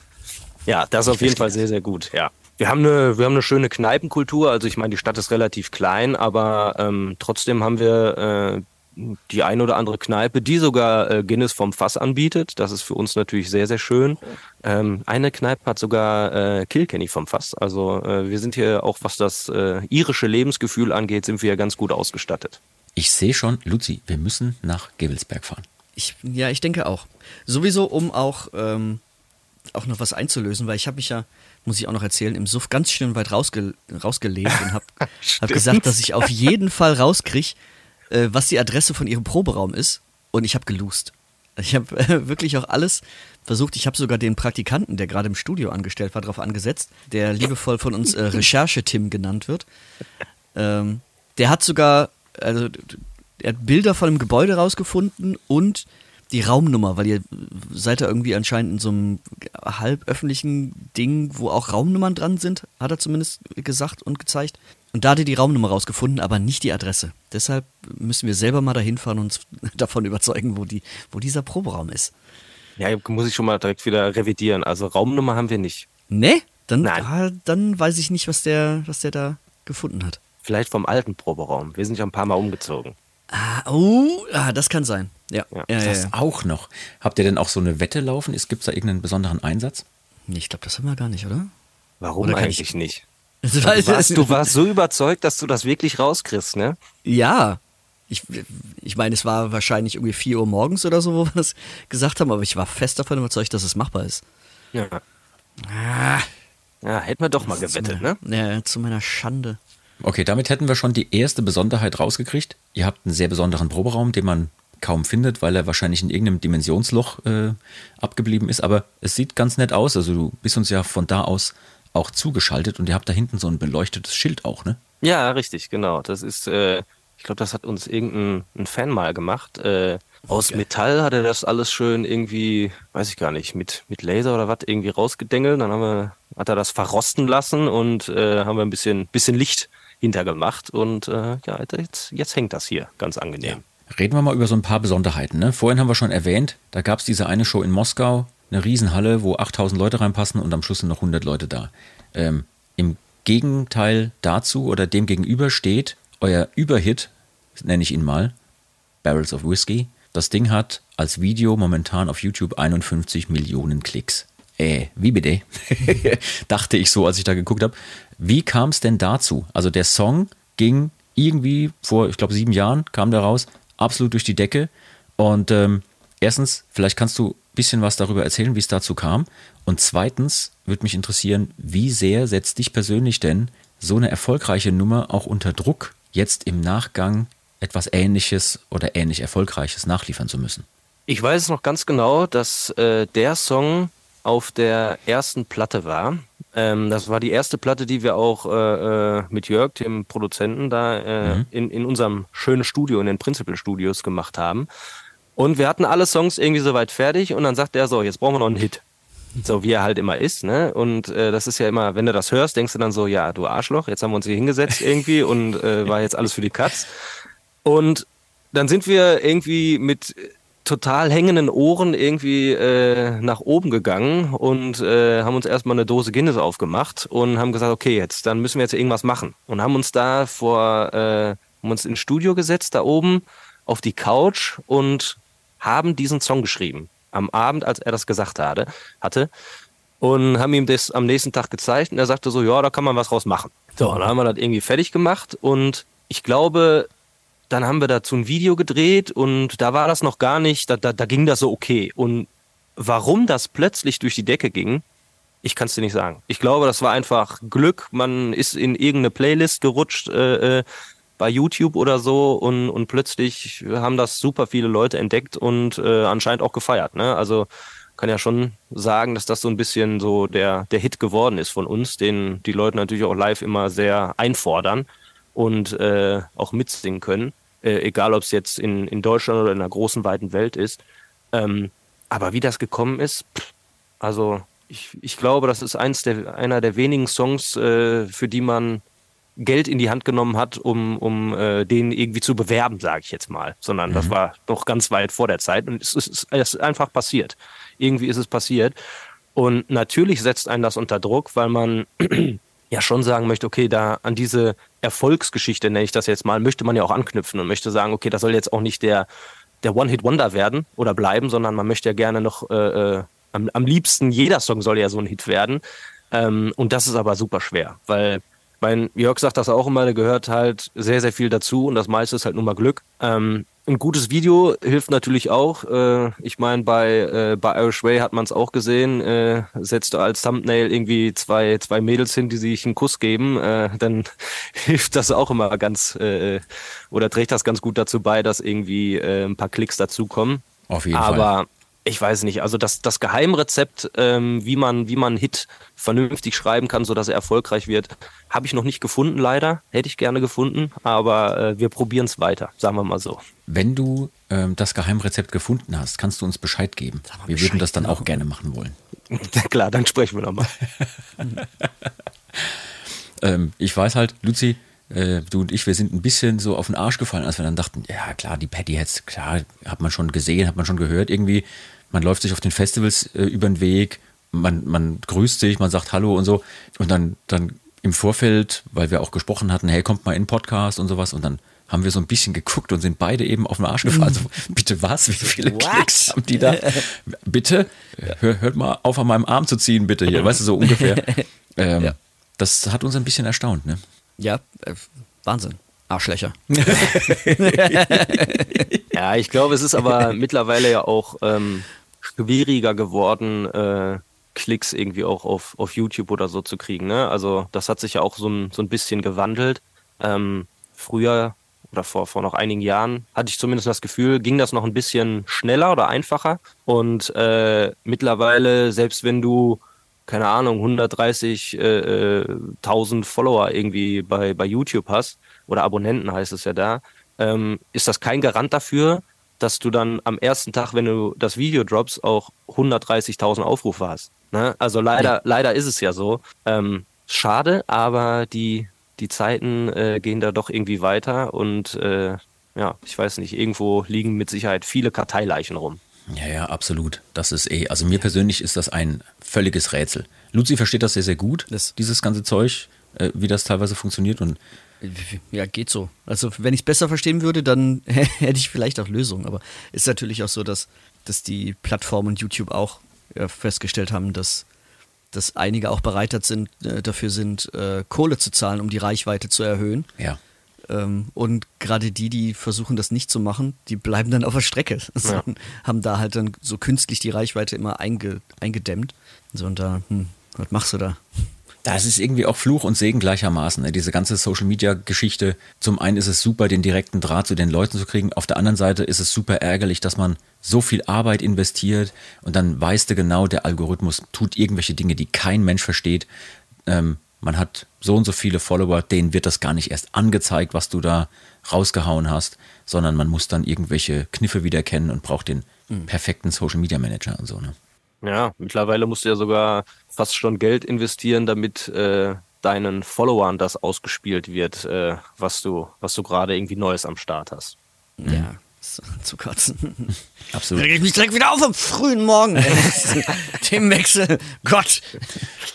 Ja, das ist auf jeden Fall sehr, sehr gut, ja. Wir haben eine, wir haben eine schöne Kneipenkultur. Also ich meine, die Stadt ist relativ klein, aber ähm, trotzdem haben wir äh, die ein oder andere Kneipe, die sogar äh, Guinness vom Fass anbietet. Das ist für uns natürlich sehr, sehr schön. Ähm, eine Kneipe hat sogar äh, Kilkenny vom Fass. Also äh, wir sind hier auch, was das äh, irische Lebensgefühl angeht, sind wir ja ganz gut ausgestattet. Ich sehe schon, Luzi, wir müssen nach Gebelsberg fahren. Ich, ja, ich denke auch. Sowieso, um auch, ähm, auch noch was einzulösen, weil ich habe mich ja muss ich auch noch erzählen, im Suff ganz schön weit rausge rausgelegt und habe hab (laughs) gesagt, dass ich auf jeden Fall rauskriege, äh, was die Adresse von ihrem Proberaum ist. Und ich habe geloost. Ich habe äh, wirklich auch alles versucht. Ich habe sogar den Praktikanten, der gerade im Studio angestellt war, darauf angesetzt, der liebevoll von uns äh, (laughs) Recherche-Tim genannt wird. Ähm, der hat sogar, also er hat Bilder von dem Gebäude rausgefunden und die Raumnummer, weil ihr seid da irgendwie anscheinend in so einem halb öffentlichen Ding, wo auch Raumnummern dran sind, hat er zumindest gesagt und gezeigt. Und da hat er die Raumnummer rausgefunden, aber nicht die Adresse. Deshalb müssen wir selber mal dahin fahren und uns (laughs) davon überzeugen, wo, die, wo dieser Proberaum ist. Ja, muss ich schon mal direkt wieder revidieren. Also Raumnummer haben wir nicht. Nee? Dann, Nein. Ah, dann weiß ich nicht, was der, was der da gefunden hat. Vielleicht vom alten Proberaum. Wir sind ja ein paar Mal umgezogen. Ah, oh, ah, das kann sein. Ja, ja, das ja, auch noch. Habt ihr denn auch so eine Wette laufen? Gibt es da irgendeinen besonderen Einsatz? Ich glaube, das haben wir gar nicht, oder? Warum oder eigentlich (laughs) ich... nicht? Du warst, du warst so überzeugt, dass du das wirklich rauskriegst, ne? Ja. Ich, ich meine, es war wahrscheinlich irgendwie 4 Uhr morgens oder so, wo wir das gesagt haben, aber ich war fest davon überzeugt, dass es machbar ist. Ja. Ah. Ja, hätten wir doch mal gewettet, ne? Ja, zu meiner Schande. Okay, damit hätten wir schon die erste Besonderheit rausgekriegt. Ihr habt einen sehr besonderen Proberaum, den man kaum findet, weil er wahrscheinlich in irgendeinem Dimensionsloch äh, abgeblieben ist. Aber es sieht ganz nett aus. Also du bist uns ja von da aus auch zugeschaltet und ihr habt da hinten so ein beleuchtetes Schild auch, ne? Ja, richtig, genau. Das ist, äh, ich glaube, das hat uns irgendein Fan mal gemacht. Äh, aus okay. Metall hat er das alles schön irgendwie, weiß ich gar nicht, mit, mit Laser oder was irgendwie rausgedengelt. Dann haben wir, hat er das verrosten lassen und äh, haben wir ein bisschen, bisschen Licht hintergemacht. Und äh, ja, jetzt, jetzt hängt das hier ganz angenehm. Ja. Reden wir mal über so ein paar Besonderheiten. Ne? Vorhin haben wir schon erwähnt, da gab es diese eine Show in Moskau, eine Riesenhalle, wo 8000 Leute reinpassen und am Schluss sind noch 100 Leute da. Ähm, Im Gegenteil dazu oder dem gegenüber steht euer Überhit, nenne ich ihn mal, Barrels of Whiskey. Das Ding hat als Video momentan auf YouTube 51 Millionen Klicks. Äh, wie bitte? (laughs) Dachte ich so, als ich da geguckt habe. Wie kam es denn dazu? Also der Song ging irgendwie vor, ich glaube, sieben Jahren kam der raus, absolut durch die Decke. Und ähm, erstens, vielleicht kannst du ein bisschen was darüber erzählen, wie es dazu kam. Und zweitens würde mich interessieren, wie sehr setzt dich persönlich denn so eine erfolgreiche Nummer auch unter Druck, jetzt im Nachgang etwas Ähnliches oder ähnlich Erfolgreiches nachliefern zu müssen? Ich weiß es noch ganz genau, dass äh, der Song auf der ersten Platte war. Ähm, das war die erste Platte, die wir auch äh, äh, mit Jörg, dem Produzenten, da äh, mhm. in, in unserem schönen Studio, in den Principal Studios gemacht haben. Und wir hatten alle Songs irgendwie soweit fertig und dann sagt er so, jetzt brauchen wir noch einen Hit. So wie er halt immer ist, ne? Und äh, das ist ja immer, wenn du das hörst, denkst du dann so, ja, du Arschloch, jetzt haben wir uns hier hingesetzt irgendwie und äh, war jetzt alles für die Katz. Und dann sind wir irgendwie mit total hängenden Ohren irgendwie äh, nach oben gegangen und äh, haben uns erstmal eine Dose Guinness aufgemacht und haben gesagt, okay, jetzt dann müssen wir jetzt irgendwas machen und haben uns da vor äh, haben uns ins Studio gesetzt da oben auf die Couch und haben diesen Song geschrieben am Abend, als er das gesagt hatte, hatte und haben ihm das am nächsten Tag gezeigt und er sagte so, ja, da kann man was draus machen. So, dann haben wir das irgendwie fertig gemacht und ich glaube, dann haben wir dazu ein Video gedreht und da war das noch gar nicht, da, da, da ging das so okay. Und warum das plötzlich durch die Decke ging, ich kann es dir nicht sagen. Ich glaube, das war einfach Glück. Man ist in irgendeine Playlist gerutscht äh, äh, bei YouTube oder so und, und plötzlich haben das super viele Leute entdeckt und äh, anscheinend auch gefeiert. Ne? Also kann ja schon sagen, dass das so ein bisschen so der, der Hit geworden ist von uns, den die Leute natürlich auch live immer sehr einfordern und äh, auch mitsingen können. Äh, egal, ob es jetzt in, in Deutschland oder in einer großen, weiten Welt ist. Ähm, aber wie das gekommen ist, pff, also ich, ich glaube, das ist eins der, einer der wenigen Songs, äh, für die man Geld in die Hand genommen hat, um, um äh, den irgendwie zu bewerben, sage ich jetzt mal. Sondern mhm. das war noch ganz weit vor der Zeit und es ist, es ist einfach passiert. Irgendwie ist es passiert. Und natürlich setzt einen das unter Druck, weil man ja schon sagen möchte, okay, da an diese Erfolgsgeschichte, nenne ich das jetzt mal, möchte man ja auch anknüpfen und möchte sagen, okay, das soll jetzt auch nicht der, der One-Hit-Wonder werden oder bleiben, sondern man möchte ja gerne noch, äh, äh, am, am liebsten, jeder Song soll ja so ein Hit werden. Ähm, und das ist aber super schwer, weil mein Jörg sagt das auch immer, der gehört halt sehr, sehr viel dazu und das meiste ist halt nur mal Glück. Ähm, ein gutes Video hilft natürlich auch. Äh, ich meine, bei, äh, bei Irish Way hat man es auch gesehen. Äh, setzt du als Thumbnail irgendwie zwei, zwei Mädels hin, die sich einen Kuss geben, äh, dann (laughs) hilft das auch immer ganz äh, oder trägt das ganz gut dazu bei, dass irgendwie äh, ein paar Klicks dazukommen. Auf jeden Aber Fall ich weiß nicht, also das, das Geheimrezept, ähm, wie man, wie man Hit vernünftig schreiben kann, sodass er erfolgreich wird, habe ich noch nicht gefunden, leider. Hätte ich gerne gefunden, aber äh, wir probieren es weiter, sagen wir mal so. Wenn du ähm, das Geheimrezept gefunden hast, kannst du uns Bescheid geben. Wir Bescheid würden das dann auch gerne machen wollen. (laughs) Ja, klar, dann sprechen wir nochmal. (laughs) ähm, ich weiß halt, Luzi, äh, du und ich, wir sind ein bisschen so auf den Arsch gefallen, als wir dann dachten, ja klar, die Patty Heads, klar, hat man schon gesehen, hat man schon gehört irgendwie man läuft sich auf den Festivals äh, über den Weg, man, man grüßt sich, man sagt Hallo und so. Und dann, dann im Vorfeld, weil wir auch gesprochen hatten, hey, kommt mal in den Podcast und sowas. Und dann haben wir so ein bisschen geguckt und sind beide eben auf den Arsch gefallen. So, (laughs) bitte was? Wie viele What? Klicks haben die da? (laughs) bitte? Hör, hört mal auf, an meinem Arm zu ziehen, bitte hier. Weißt du, so ungefähr. (laughs) Ähm, ja. Das hat uns ein bisschen erstaunt, ne? Ja, äh, Wahnsinn. Arschlöcher. ja, ich glaube, es ist aber mittlerweile ja auch ähm, schwieriger geworden, äh, Klicks irgendwie auch auf, auf YouTube oder so zu kriegen. Ne? Also das hat sich ja auch so ein, so ein bisschen gewandelt. Ähm, früher oder vor, vor noch einigen Jahren hatte ich zumindest das Gefühl, ging das noch ein bisschen schneller oder einfacher. Und äh, mittlerweile, selbst wenn du, keine Ahnung, 130.000 äh, äh Follower irgendwie bei, bei YouTube hast, oder Abonnenten heißt es ja da, ähm, ist das kein Garant dafür, dass du dann am ersten Tag, wenn du das Video droppst, auch 130.000 Aufrufe hast. Ne? Also leider, ja. leider ist es ja so. Ähm, schade, aber die, die Zeiten äh, gehen da doch irgendwie weiter und äh, ja, ich weiß nicht, irgendwo liegen mit Sicherheit viele Karteileichen rum. Ja, ja, absolut. Das ist eh, also mir persönlich ist das ein völliges Rätsel. Luzi versteht das sehr, sehr gut, das dieses ganze Zeug, äh, wie das teilweise funktioniert und ja, geht so. Also wenn ich es besser verstehen würde, dann (laughs) hätte ich vielleicht auch Lösungen. Aber ist natürlich auch so, dass, dass die Plattformen und YouTube auch ja, festgestellt haben, dass, dass einige auch bereitet sind, äh, dafür sind, äh, Kohle zu zahlen, um die Reichweite zu erhöhen. Ja. Ähm, und gerade die, die versuchen, das nicht zu machen, die bleiben dann auf der Strecke. (laughs) Ja. haben da halt dann so künstlich die Reichweite immer einge, eingedämmt. So, und da, hm, was machst du da? Das ist irgendwie auch Fluch und Segen gleichermaßen. Ne? Diese ganze Social Media Geschichte. Zum einen ist es super, den direkten Draht zu den Leuten zu kriegen. Auf der anderen Seite ist es super ärgerlich, dass man so viel Arbeit investiert und dann weißt du genau, der Algorithmus tut irgendwelche Dinge, die kein Mensch versteht. Ähm, man hat so und so viele Follower, denen wird das gar nicht erst angezeigt, was du da rausgehauen hast, sondern man muss dann irgendwelche Kniffe wieder kennen und braucht den mhm. perfekten Social Media Manager und so. Ne? Ja, mittlerweile musst du ja sogar fast schon Geld investieren, damit äh, deinen Followern das ausgespielt wird, äh, was du, was du gerade irgendwie Neues am Start hast. Ja, zu kotzen. (laughs) Absolut. Reg ich mich direkt wieder auf am frühen Morgen. (laughs) (laughs) Themenwechsel. Gott.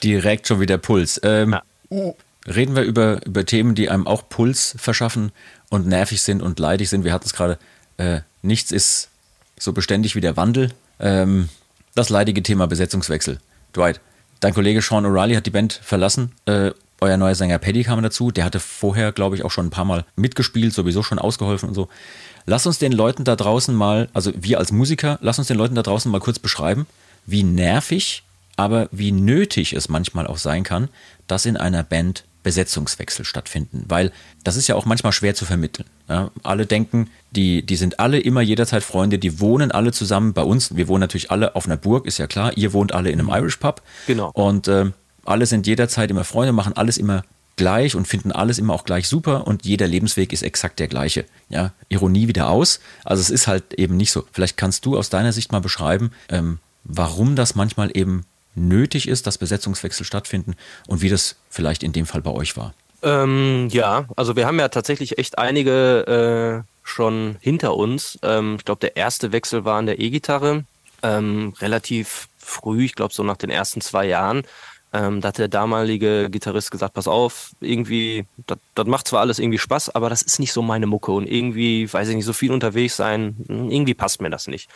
Direkt schon wieder Puls. Ähm, ja. Reden wir über, über Themen, die einem auch Puls verschaffen und nervig sind und leidig sind. Wir hatten es gerade. Äh, nichts ist so beständig wie der Wandel. Ähm, das leidige Thema Besetzungswechsel. Dwight, dein Kollege Sean O'Reilly hat die Band verlassen. Äh, euer neuer Sänger Paddy kam dazu. Der hatte vorher, glaube ich, auch schon ein paar Mal mitgespielt, sowieso schon ausgeholfen und so. Lass uns den Leuten da draußen mal, also wir als Musiker, lass uns den Leuten da draußen mal kurz beschreiben, wie nervig, aber wie nötig es manchmal auch sein kann, dass in einer Band Besetzungswechsel stattfinden, weil das ist ja auch manchmal schwer zu vermitteln. Ja, alle denken, die, die sind alle immer jederzeit Freunde, die wohnen alle zusammen bei uns. Wir wohnen natürlich alle auf einer Burg, ist ja klar. Ihr wohnt alle in einem Irish Pub. Genau. Und äh, alle sind jederzeit immer Freunde, machen alles immer gleich und finden alles immer auch gleich super und jeder Lebensweg ist exakt der gleiche. Ja, Ironie wieder aus. Also es ist halt eben nicht so. Vielleicht kannst du aus deiner Sicht mal beschreiben, ähm, warum das manchmal eben nötig ist, dass Besetzungswechsel stattfinden und wie das vielleicht in dem Fall bei euch war. Ähm, ja, also wir haben ja tatsächlich echt einige äh, schon hinter uns. Ähm, ich glaube, der erste Wechsel war an der E-Gitarre, ähm, relativ früh, ich glaube so nach den ersten zwei Jahren. Ähm, da hat der damalige Gitarrist gesagt, pass auf, irgendwie, das macht zwar alles irgendwie Spaß, aber das ist nicht so meine Mucke und irgendwie, weiß ich nicht, so viel unterwegs sein, irgendwie passt mir das nicht.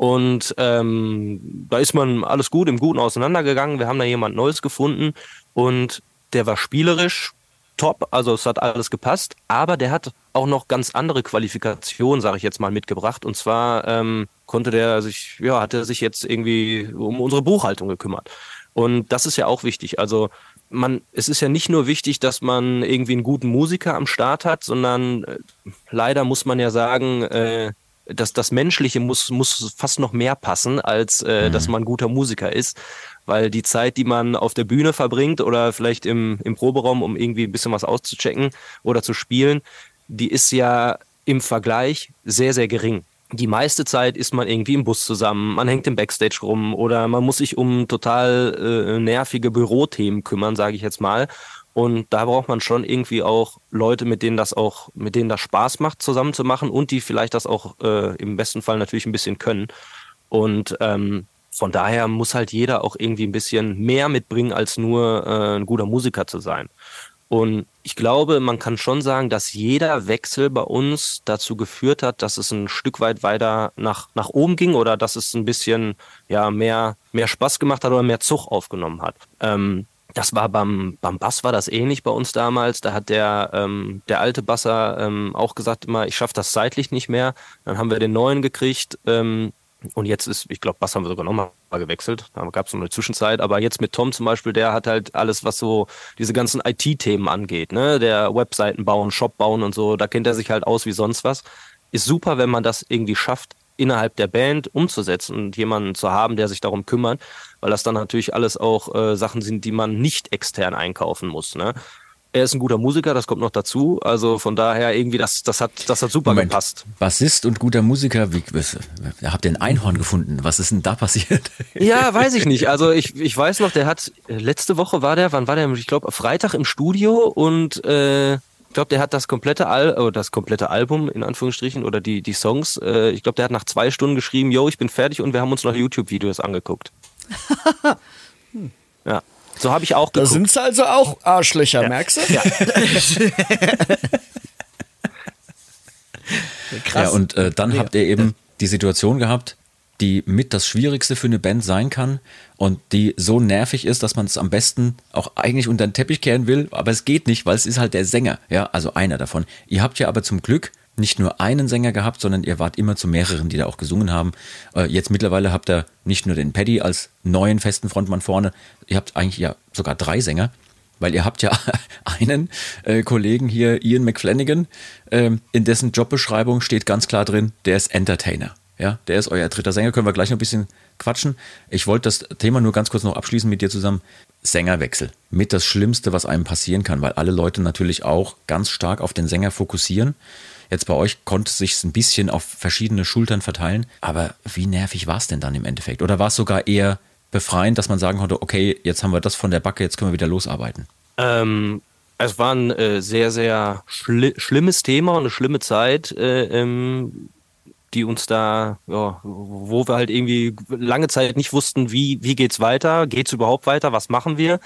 Und ähm, da ist man alles gut im Guten auseinandergegangen. Wir haben da jemand Neues gefunden und der war spielerisch top, also es hat alles gepasst, aber der hat auch noch ganz andere Qualifikationen, sage ich jetzt mal, mitgebracht. Und zwar ähm, konnte der sich, ja, hat er sich jetzt irgendwie um unsere Buchhaltung gekümmert. Und das ist ja auch wichtig. Also man, es ist ja nicht nur wichtig, dass man irgendwie einen guten Musiker am Start hat, sondern äh, leider muss man ja sagen, äh, das, das Menschliche muss, muss fast noch mehr passen, als äh, mhm. dass man guter Musiker ist. Weil die Zeit, die man auf der Bühne verbringt oder vielleicht im, im Proberaum, um irgendwie ein bisschen was auszuchecken oder zu spielen, die ist ja im Vergleich sehr, sehr gering. Die meiste Zeit ist man irgendwie im Bus zusammen, man hängt im Backstage rum oder man muss sich um total äh, nervige Bürothemen kümmern, sage ich jetzt mal. Und da braucht man schon irgendwie auch Leute, mit denen das auch, mit denen das Spaß macht, zusammen zu machen und die vielleicht das auch äh, im besten Fall natürlich ein bisschen können. Und ähm, von daher muss halt jeder auch irgendwie ein bisschen mehr mitbringen, als nur äh, ein guter Musiker zu sein. Und ich glaube, man kann schon sagen, dass jeder Wechsel bei uns dazu geführt hat, dass es ein Stück weit weiter nach, nach oben ging oder dass es ein bisschen ja, mehr, mehr Spaß gemacht hat oder mehr Zug aufgenommen hat. Ähm, das war beim, beim Bass war das ähnlich bei uns damals. Da hat der, ähm, der alte Basser ähm, auch gesagt immer, ich schaffe das zeitlich nicht mehr. Dann haben wir den neuen gekriegt. Ähm, und jetzt ist, ich glaube, Bass haben wir sogar nochmal gewechselt. Da gab es noch eine Zwischenzeit. Aber jetzt mit Tom zum Beispiel, der hat halt alles, was so diese ganzen IT-Themen angeht, ne? Der Webseiten bauen, Shop bauen und so, da kennt er sich halt aus wie sonst was. Ist super, wenn man das irgendwie schafft, innerhalb der Band umzusetzen und jemanden zu haben, der sich darum kümmert, weil das dann natürlich alles auch äh, Sachen sind, die man nicht extern einkaufen muss. Ne? Er ist ein guter Musiker, das kommt noch dazu. Also von daher irgendwie, das, das, hat, das hat super Moment. gepasst. Bassist und guter Musiker, wie, was, habt ihr ein Einhorn gefunden? Was ist denn da passiert? (laughs) Ja, weiß ich nicht. Also ich, ich weiß noch, der hat, letzte Woche war der, wann war der? Ich glaube, Freitag im Studio und äh, ich glaube, der hat das komplette Al oh, das komplette Album in Anführungsstrichen oder die die Songs. Äh, ich glaube, der hat nach zwei Stunden geschrieben, yo, ich bin fertig und wir haben uns noch YouTube-Videos angeguckt. (laughs) hm. Ja, so habe ich auch geguckt. Da sind sie also auch Arschlöcher, ja. merkst du? Ja. (laughs) Krass. Ja, und äh, dann habt ihr eben die Situation gehabt, die mit das Schwierigste für eine Band sein kann und die so nervig ist, dass man es am besten auch eigentlich unter den Teppich kehren will, aber es geht nicht, weil es ist halt der Sänger, ja, also einer davon. Ihr habt ja aber zum Glück nicht nur einen Sänger gehabt, sondern ihr wart immer zu mehreren, die da auch gesungen haben. Äh, jetzt mittlerweile habt ihr nicht nur den Paddy als neuen festen Frontmann vorne, ihr habt eigentlich ja sogar drei Sänger weil ihr habt ja (laughs) einen äh, Kollegen hier, Ian McFlanagan, äh, in dessen Jobbeschreibung steht ganz klar drin, der ist Entertainer. Ja, der ist euer dritter Sänger. Können wir gleich noch ein bisschen quatschen. Ich wollte das Thema nur ganz kurz noch abschließen mit dir zusammen. Sängerwechsel. Mit das Schlimmste, was einem passieren kann, weil alle Leute natürlich auch ganz stark auf den Sänger fokussieren. Jetzt bei euch konnte es sich ein bisschen auf verschiedene Schultern verteilen. Aber wie nervig war es denn dann im Endeffekt? Oder war es sogar eher befreiend, dass man sagen konnte, okay, jetzt haben wir das von der Backe, jetzt können wir wieder losarbeiten? Ähm, es war ein äh, sehr, sehr schli schlimmes Thema und eine schlimme Zeit. Äh, ähm, die uns da, ja, wo wir halt irgendwie lange Zeit nicht wussten, wie, wie geht's weiter, geht's überhaupt weiter, was machen wir.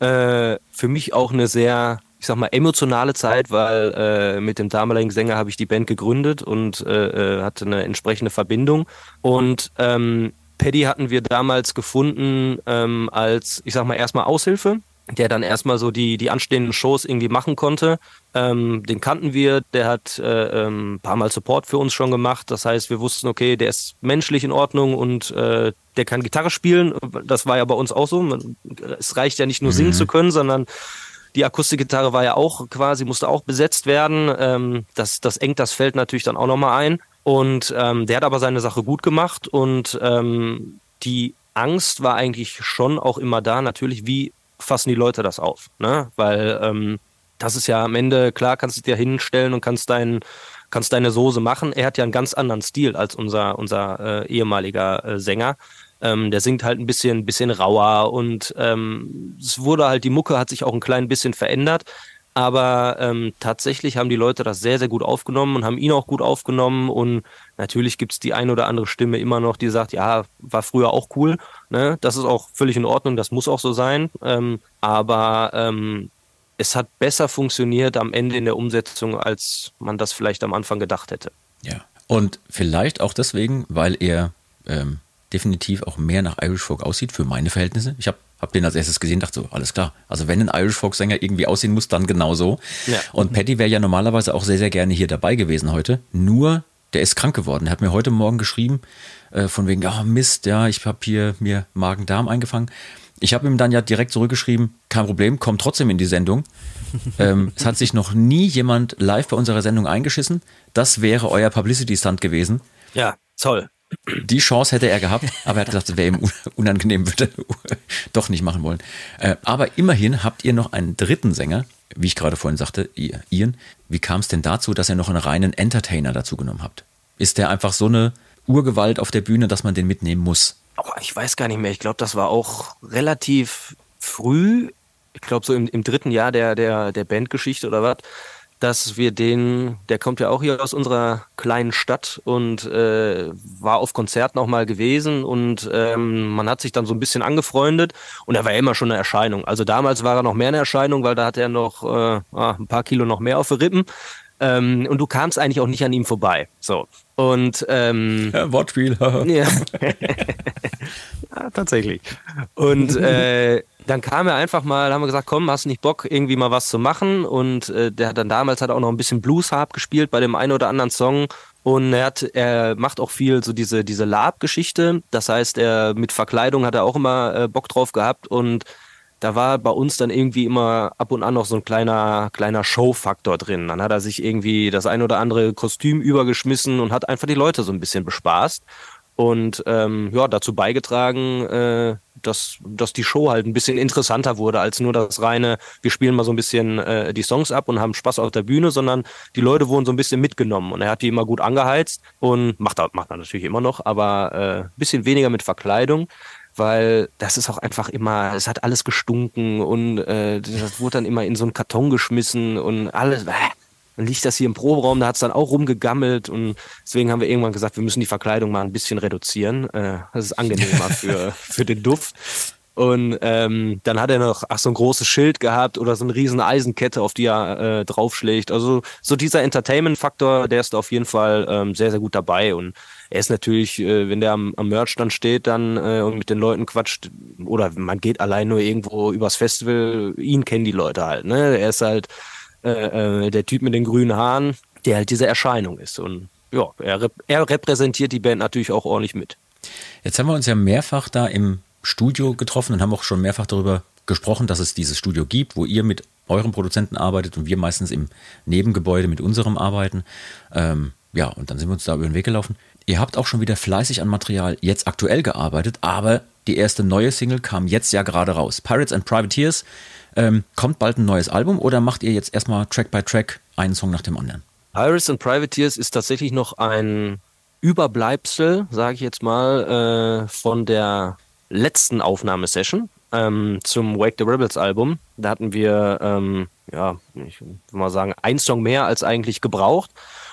Äh, für mich auch eine sehr, ich sag mal, emotionale Zeit, weil äh, mit dem damaligen Sänger habe ich die Band gegründet und äh, äh, hatte eine entsprechende Verbindung. Und ähm, Paddy hatten wir damals gefunden ähm, als, ich sag mal, erstmal Aushilfe der dann erstmal so die, die anstehenden Shows irgendwie machen konnte. Ähm, den kannten wir, der hat äh, ähm, ein paar Mal Support für uns schon gemacht. Das heißt, wir wussten, okay, der ist menschlich in Ordnung und äh, der kann Gitarre spielen. Das war ja bei uns auch so. Es reicht ja nicht nur mhm. singen zu können, sondern Die Akustikgitarre war ja auch quasi, musste auch besetzt werden. Ähm, das, das engt das Feld natürlich dann auch nochmal ein. Und ähm, der hat aber seine Sache gut gemacht und ähm, die Angst war eigentlich schon auch immer da. Natürlich, wie fassen die Leute das auf? Ne? Weil ähm, das ist ja am Ende, klar, kannst du dir hinstellen und kannst deinen kannst deine Soße machen. Er hat ja einen ganz anderen Stil als unser, unser äh, ehemaliger äh, Sänger. Ähm, der singt halt ein bisschen, bisschen rauer und ähm, es wurde halt, die Mucke hat sich auch ein klein bisschen verändert. Aber ähm, tatsächlich haben die Leute das sehr, sehr gut aufgenommen und haben ihn auch gut aufgenommen. Und natürlich gibt es die ein oder andere Stimme immer noch, die sagt, ja, war früher auch cool. Ne? Das ist auch völlig in Ordnung, das muss auch so sein. Ähm, aber ähm, es hat besser funktioniert am Ende in der Umsetzung, als man das vielleicht am Anfang gedacht hätte. Ja. Und vielleicht auch deswegen, weil er ähm, definitiv auch mehr nach Irish Folk aussieht, für meine Verhältnisse. Ich habe hab den als erstes gesehen, dachte so, alles klar. Also wenn ein Irish Folk Sänger irgendwie aussehen muss, dann genau so. Ja. Und Patty wäre ja normalerweise auch sehr, sehr gerne hier dabei gewesen heute. Nur, der ist krank geworden. Er hat mir heute Morgen geschrieben, äh, von wegen, oh Mist, ja, ich habe hier mir Magen-Darm eingefangen. Ich habe ihm dann ja direkt zurückgeschrieben, kein Problem, komm trotzdem in die Sendung. (laughs) ähm, es hat sich noch nie jemand live bei unserer Sendung eingeschissen. Das wäre euer Publicity-Stunt gewesen. Ja, toll. Die Chance hätte er gehabt, aber er hat gesagt, es wäre ihm unangenehm, würde doch nicht machen wollen. Äh, aber immerhin habt ihr noch einen dritten Sänger, wie ich gerade vorhin sagte, Ian. Wie kam es denn dazu, dass ihr noch einen reinen Entertainer dazu genommen habt? Ist der einfach so eine Urgewalt auf der Bühne, dass man den mitnehmen muss? ich weiß gar nicht mehr, ich glaube, das war auch relativ früh, ich glaube so im, im, dritten Jahr der, der, der Bandgeschichte oder was, dass wir den, der kommt ja auch hier aus unserer kleinen Stadt und äh, war auf Konzerten auch mal gewesen und ähm, man hat sich dann so ein bisschen angefreundet und er war ja immer schon eine Erscheinung. Also damals war er noch mehr eine Erscheinung, weil da hat er noch äh, ah, ein paar Kilo noch mehr auf den Rippen. Ähm, und du kamst eigentlich auch nicht an ihm vorbei. So. Und ähm, ja, Wortspiel. (laughs) ja. (laughs) ja, tatsächlich. Und äh, dann kam er einfach mal, haben wir gesagt, komm, hast du nicht Bock, irgendwie mal was zu machen? Und äh, der hat dann damals hat auch noch ein bisschen Blues-Harp gespielt bei dem einen oder anderen Song. Und er, hat, er macht auch viel so diese, diese Lab-Geschichte. Das heißt, er mit Verkleidung hat er auch immer äh, Bock drauf gehabt und da war bei uns dann irgendwie immer ab und an noch so ein kleiner, kleiner Show-Faktor drin. Dann hat er sich irgendwie das ein oder andere Kostüm übergeschmissen und hat einfach die Leute so ein bisschen bespaßt. Und ähm, ja, dazu beigetragen, äh, dass, dass die Show halt ein bisschen interessanter wurde als nur das reine, wir spielen mal so ein bisschen äh, die Songs ab und haben Spaß auf der Bühne, sondern die Leute wurden so ein bisschen mitgenommen und er hat die immer gut angeheizt und macht er, macht er natürlich immer noch, aber äh, bisschen weniger mit Verkleidung weil das ist auch einfach immer, es hat alles gestunken und äh, das wurde dann immer in so einen Karton geschmissen und alles. Äh, dann liegt das hier im Proberaum, da hat es dann auch rumgegammelt und deswegen haben wir irgendwann gesagt, wir müssen die Verkleidung mal ein bisschen reduzieren. Äh, das ist angenehmer (laughs) für, für den Duft. Und ähm, dann hat er noch ach, so ein großes Schild gehabt oder so eine riesen Eisenkette, auf die er äh, draufschlägt. Also so dieser Entertainment-Faktor, der ist auf jeden Fall ähm, sehr, sehr gut dabei. Und er ist natürlich, äh, wenn der am, am Merch dann steht dann äh, und mit den Leuten quatscht, oder man geht allein nur irgendwo übers Festival, ihn kennen die Leute halt. Ne? Er ist halt äh, äh, der Typ mit den grünen Haaren, der halt diese Erscheinung ist. Und ja, er, er repräsentiert die Band natürlich auch ordentlich mit. Jetzt haben wir uns ja mehrfach da im Studio getroffen und haben auch schon mehrfach darüber gesprochen, dass es dieses Studio gibt, wo ihr mit eurem Produzenten arbeitet und wir meistens im Nebengebäude mit unserem arbeiten. Ähm, ja, und dann sind wir uns da über den Weg gelaufen. Ihr habt auch schon wieder fleißig an Material jetzt aktuell gearbeitet, aber die erste neue Single kam jetzt ja gerade raus. Pirates and Privateers. Ähm, kommt bald ein neues Album oder macht ihr jetzt erstmal Track by Track einen Song nach dem anderen? Pirates and Privateers ist tatsächlich noch ein Überbleibsel, sage ich jetzt mal, äh, von der letzten Aufnahmesession ähm, zum Wake the Rebels Album. Da hatten wir, ähm, ja, ich würde mal sagen, ein Song mehr als eigentlich gebraucht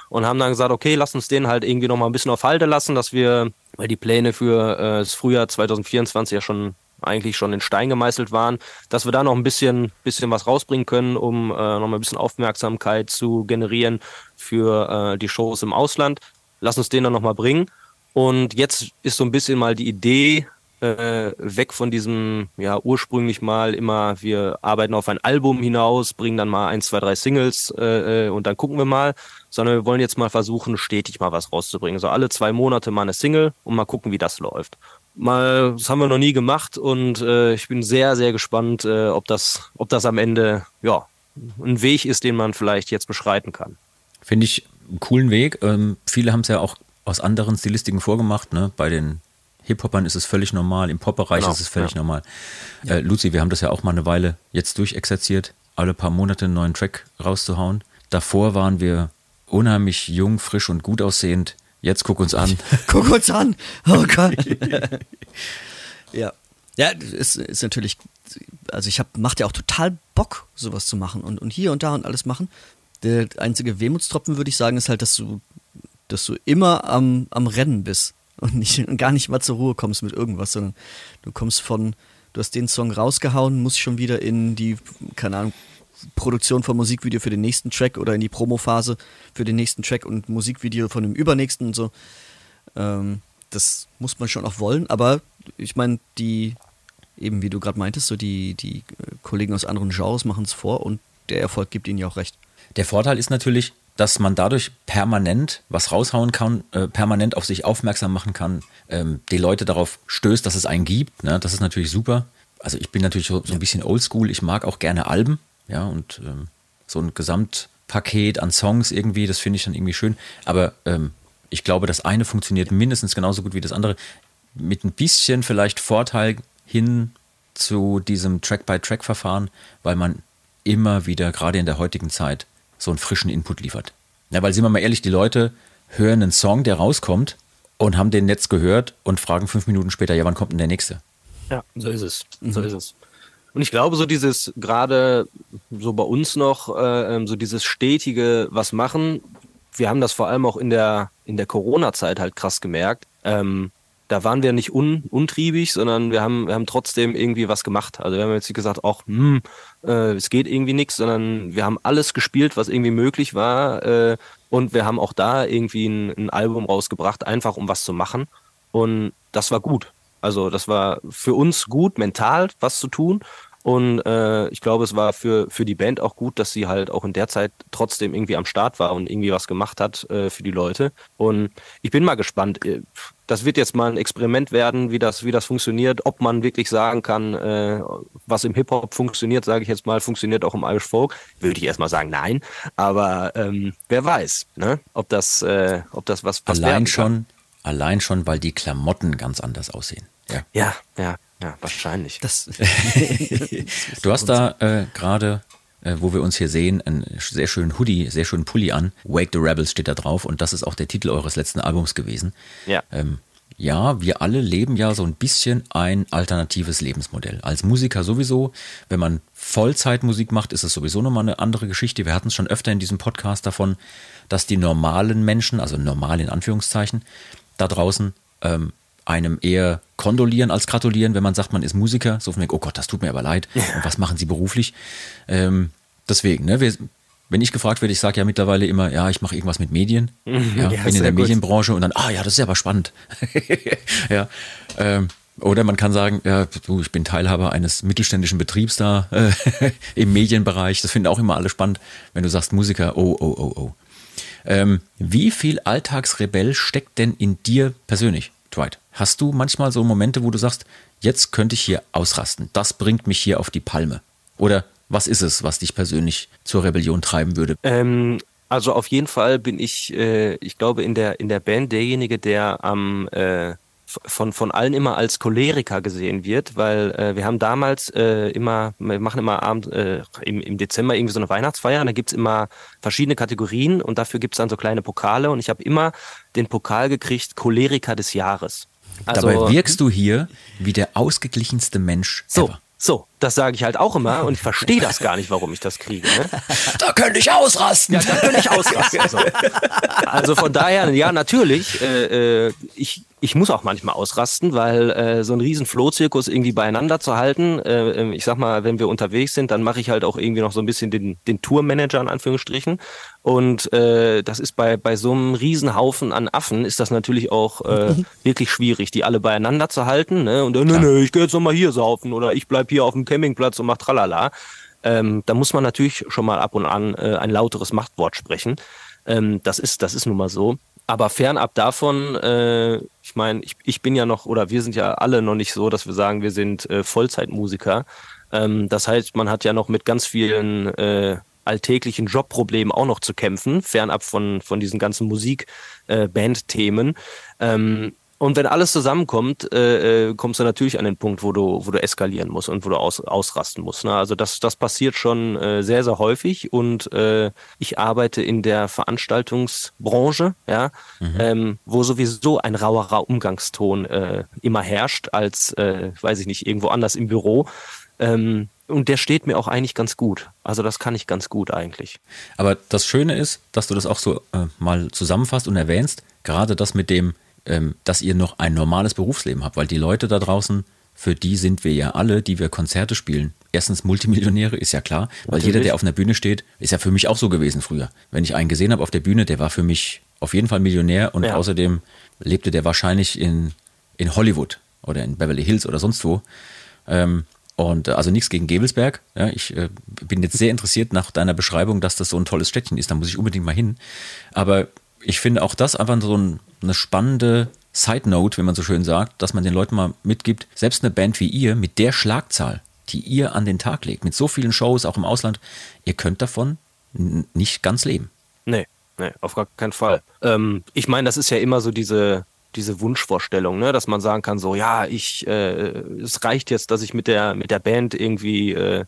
und haben dann gesagt, okay, lass uns den halt irgendwie noch mal ein bisschen auf Halde lassen, dass wir, weil die Pläne für äh, das Frühjahr 2024 ja schon eigentlich schon in Stein gemeißelt waren, dass wir da noch ein bisschen, bisschen was rausbringen können, um äh, noch mal ein bisschen Aufmerksamkeit zu generieren für äh, die Shows im Ausland. Lass uns den dann noch mal bringen. Und jetzt ist so ein bisschen mal die Idee, äh, weg von diesem, ja, ursprünglich mal immer, wir arbeiten auf ein Album hinaus, bringen dann mal ein, zwei, drei Singles äh, äh, und dann gucken wir mal, sondern wir wollen jetzt mal versuchen, stetig mal was rauszubringen. So alle zwei Monate mal eine Single und mal gucken, wie das läuft. Mal, das haben wir noch nie gemacht und äh, ich bin sehr, sehr gespannt, äh, ob das, ob das am Ende, ja, ein Weg ist, den man vielleicht jetzt beschreiten kann. Finde ich einen coolen Weg. Ähm, viele haben es ja auch aus anderen Stilistiken vorgemacht. Ne? Bei den Hip-Hopern ist es völlig normal, im Pop-Bereich genau, ist es völlig ja. normal. Äh, Luzi, wir haben das ja auch mal eine Weile jetzt durchexerziert, alle paar Monate einen neuen Track rauszuhauen. Davor waren wir unheimlich jung, frisch und gut aussehend. Jetzt guck uns an. (laughs) guck uns an. Oh Gott. (laughs) ja. Ja, ist, ist natürlich, also ich hab, macht ja auch total Bock, sowas zu machen und, und hier und da und alles machen. Der einzige Wehmutstropfen, würde ich sagen, ist halt, dass du, dass du immer am, am Rennen bist und nicht, (laughs) gar nicht mal zur Ruhe kommst mit irgendwas, sondern du kommst von, du hast den Song rausgehauen, musst schon wieder in die, keine Ahnung, Produktion von Musikvideo für den nächsten Track oder in die Promophase für den nächsten Track und Musikvideo von dem übernächsten und so. Ähm, das muss man schon auch wollen, aber ich meine, die, eben wie du gerade meintest, so die, die Kollegen aus anderen Genres machen es vor und der Erfolg gibt ihnen ja auch recht. Der Vorteil ist natürlich, dass man dadurch permanent was raushauen kann, äh, permanent auf sich aufmerksam machen kann, ähm, die Leute darauf stößt, dass es einen gibt. Ne? Das ist natürlich super. Also ich bin natürlich so, so ein bisschen oldschool. Ich mag auch gerne Alben, ja, und ähm, so ein Gesamtpaket an Songs irgendwie, das finde ich dann irgendwie schön. Aber ähm, ich glaube, das eine funktioniert mindestens genauso gut wie das andere. Mit ein bisschen vielleicht Vorteil hin zu diesem Track-by-Track-Verfahren, weil man immer wieder, gerade in der heutigen Zeit, so einen frischen Input liefert. Ja, weil sind wir mal ehrlich, die Leute hören einen Song, der rauskommt und haben den Netz gehört und fragen fünf Minuten später, ja, wann kommt denn der nächste? Ja, so ist es. So mhm. ist es. Und ich glaube, so dieses gerade so bei uns noch, äh, ähm, so dieses stetige was machen, wir haben das vor allem auch in der, in der Corona-Zeit halt krass gemerkt. Ähm, da waren wir nicht un, untriebig, sondern wir haben, wir haben trotzdem irgendwie was gemacht. Also wir haben jetzt nicht gesagt, ach, hm, äh, es geht irgendwie nichts, sondern wir haben alles gespielt, was irgendwie möglich war. Äh, und wir haben auch da irgendwie ein, ein Album rausgebracht, einfach um was zu machen. Und das war gut. Also das war für uns gut, mental was zu tun. Und äh, ich glaube, es war für, für die Band auch gut, dass sie halt auch in der Zeit trotzdem irgendwie am Start war und irgendwie was gemacht hat äh, für die Leute. Und ich bin mal gespannt. Äh, das wird jetzt mal ein Experiment werden, wie das, wie das funktioniert, ob man wirklich sagen kann, äh, was im Hip-Hop funktioniert, sage ich jetzt mal, funktioniert auch im Irish Folk. Würde ich erstmal sagen, nein. Aber ähm, wer weiß, ne? ob, das, äh, ob das was passiert. Allein schon, allein schon, weil die Klamotten ganz anders aussehen. Ja, ja, ja. Ja, wahrscheinlich. Das (laughs) (laughs) du hast da äh, gerade, äh, wo wir uns hier sehen, einen sehr schönen Hoodie, sehr schönen Pulli an. Wake the Rebels steht da drauf und das ist auch der Titel eures letzten Albums gewesen. Ja. Ähm, ja, wir alle leben ja so ein bisschen ein alternatives Lebensmodell. Als Musiker sowieso, wenn man Vollzeitmusik macht, ist es sowieso nochmal eine andere Geschichte. Wir hatten es schon öfter in diesem Podcast davon, dass die normalen Menschen, also normal in Anführungszeichen, da draußen ähm, einem eher kondolieren als gratulieren, wenn man sagt, man ist Musiker. So von mir, oh Gott, das tut mir aber leid. Ja. Und was machen Sie beruflich? Ähm, deswegen, ne, wir, wenn ich gefragt werde, ich sage ja mittlerweile immer, ja, ich mache irgendwas mit Medien, mhm. ja, ja, bin in der gut. Medienbranche und dann, ah ja, das ist aber spannend. (laughs) ja, ähm, oder man kann sagen, ja, du, ich bin Teilhaber eines mittelständischen Betriebs da äh, (laughs) im Medienbereich. Das finden auch immer alle spannend, wenn du sagst Musiker, oh, oh, oh, oh. Ähm, wie viel Alltagsrebell steckt denn in dir persönlich? Dwight, hast du manchmal so Momente, wo du sagst, jetzt könnte ich hier ausrasten, das bringt mich hier auf die Palme? Oder was ist es, was dich persönlich zur Rebellion treiben würde? Ähm, also auf jeden Fall bin ich, äh, ich glaube, in der, in der Band derjenige, der am äh, von, von allen immer als Choleriker gesehen wird, weil äh, wir haben damals äh, immer, wir machen immer Abend, äh, im, im Dezember irgendwie so eine Weihnachtsfeier und da gibt's immer verschiedene Kategorien und dafür gibt's dann so kleine Pokale und ich habe immer den Pokal gekriegt, Choleriker des Jahres. Also, Dabei wirkst du hier wie der ausgeglichenste Mensch so, ever. So, das sage ich halt auch immer (laughs) und ich verstehe das gar nicht, warum ich das kriege. Ne? (laughs) Da könnte ich ausrasten. Ja, da könnte ich ausrasten. Also, (laughs) also von daher, ja, natürlich. Äh, äh, ich, ich muss auch manchmal ausrasten, weil äh, so ein riesen Flohzirkus irgendwie beieinander zu halten, äh, ähm, ich sag mal, wenn wir unterwegs sind, dann mache ich halt auch irgendwie noch so ein bisschen den, den Tourmanager in Anführungsstrichen. Und äh, das ist bei, bei so einem Riesenhaufen an Affen ist das natürlich auch äh, wirklich schwierig, die alle beieinander zu halten. Ne? Und dann, äh, nee, nee, ich gehe jetzt nochmal hier saufen oder ich bleib hier auf dem Campingplatz und mach tralala. Ähm, da muss man natürlich schon mal ab und an äh, ein lauteres Machtwort sprechen. Ähm, das ist, das ist nun mal so. Aber fernab davon, äh, ich meine, ich, ich bin ja noch, oder wir sind ja alle noch nicht so, dass wir sagen, wir sind äh, Vollzeitmusiker. Ähm, das heißt, man hat ja noch mit ganz vielen äh, alltäglichen Jobproblemen auch noch zu kämpfen, fernab von, von diesen ganzen Musik-Band-Themen. Äh, ähm, und wenn alles zusammenkommt, äh, äh, kommst du natürlich an den Punkt, wo du, wo du eskalieren musst und wo du aus, ausrasten musst. Ne? Also das, das passiert schon äh, sehr, sehr häufig und äh, ich arbeite in der Veranstaltungsbranche, ja, mhm. ähm, wo sowieso ein rauerer Umgangston äh, immer herrscht, als, äh, weiß ich nicht, irgendwo anders im Büro. Ähm, und der steht mir auch eigentlich ganz gut. Also das kann ich ganz gut eigentlich. Aber das Schöne ist, dass du das auch so äh, mal zusammenfasst und erwähnst, gerade das mit dem, dass ihr noch ein normales Berufsleben habt, weil die Leute da draußen, für die sind wir ja alle, die wir Konzerte spielen. Erstens Multimillionäre, ist ja klar, weil Natürlich. jeder, der auf einer Bühne steht, ist ja für mich auch so gewesen früher. Wenn ich einen gesehen habe auf der Bühne, der war für mich auf jeden Fall Millionär und ja. außerdem lebte der wahrscheinlich in, in Hollywood oder in Beverly Hills oder sonst wo. Ähm, und äh, also nichts gegen Gebelsberg. Ja, ich äh, bin jetzt sehr interessiert nach deiner Beschreibung, dass das so ein tolles Städtchen ist. Da muss ich unbedingt mal hin. Aber ich finde auch das einfach so ein, eine spannende Side Note, wenn man so schön sagt, dass man den Leuten mal mitgibt, selbst eine Band wie ihr mit der Schlagzahl, die ihr an den Tag legt, mit so vielen Shows, auch im Ausland, ihr könnt davon nicht ganz leben. Nee, nee, auf gar keinen Fall. Ähm, ich meine, das ist ja immer so diese, diese Wunschvorstellung, ne? dass man sagen kann, so ja, ich, äh, es reicht jetzt, dass ich mit der mit der Band irgendwie äh,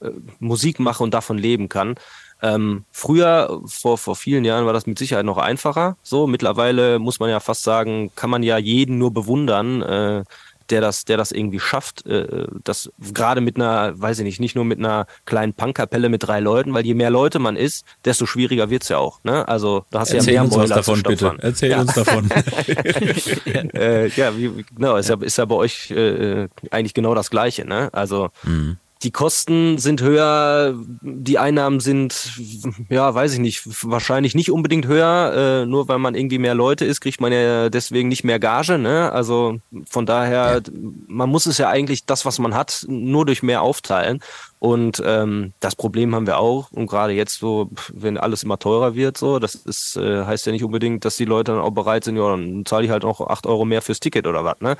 äh, Musik mache und davon leben kann. Ähm, früher, vor, vor vielen Jahren, war das mit Sicherheit noch einfacher. So, mittlerweile muss man ja fast sagen, kann man ja jeden nur bewundern, äh, der das, der das irgendwie schafft, äh, das gerade mit einer, weiß ich nicht, nicht nur mit einer kleinen Punkkapelle mit drei Leuten, weil je mehr Leute man ist, desto schwieriger wird's ja auch. Ne? Also da hast du ja mehr uns was davon, bitte. Erzähl ja. uns davon. (laughs) (laughs) äh, ja, wie, genau, ist ja, ist ja bei euch äh, eigentlich genau das Gleiche. Ne? Also mhm die Kosten sind höher, die Einnahmen sind, ja, weiß ich nicht, wahrscheinlich nicht unbedingt höher. Äh, nur weil man irgendwie mehr Leute ist, kriegt man ja deswegen nicht mehr Gage. Ne? Also von daher, ja. man muss es ja eigentlich das, was man hat, nur durch mehr aufteilen. Und ähm, das Problem haben wir auch. Und gerade jetzt so, wenn alles immer teurer wird, so, das ist, äh, heißt ja nicht unbedingt, dass die Leute dann auch bereit sind, ja, dann zahle ich halt auch acht Euro mehr fürs Ticket oder was. Ne?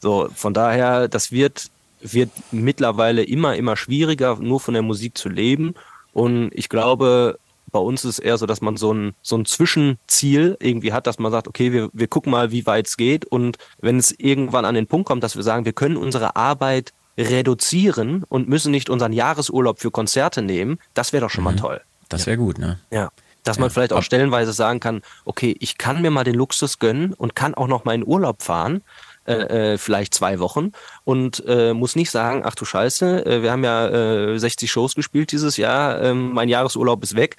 So, von daher, das wird wird mittlerweile immer, immer schwieriger, nur von der Musik zu leben. Und ich glaube, bei uns ist es eher so, dass man so ein, so ein Zwischenziel irgendwie hat, dass man sagt, okay, wir, wir gucken mal, wie weit es geht. Und wenn es irgendwann an den Punkt kommt, dass wir sagen, wir können unsere Arbeit reduzieren und müssen nicht unseren Jahresurlaub für Konzerte nehmen, das wäre doch schon mhm. mal toll. Das wäre gut, ne? Ja. Dass man vielleicht auch stellenweise sagen kann, okay, ich kann mir mal den Luxus gönnen und kann auch noch mal in Urlaub fahren äh, äh, vielleicht zwei Wochen und äh, muss nicht sagen, ach du Scheiße, äh, wir haben ja äh, 60 Shows gespielt dieses Jahr, äh, mein Jahresurlaub ist weg.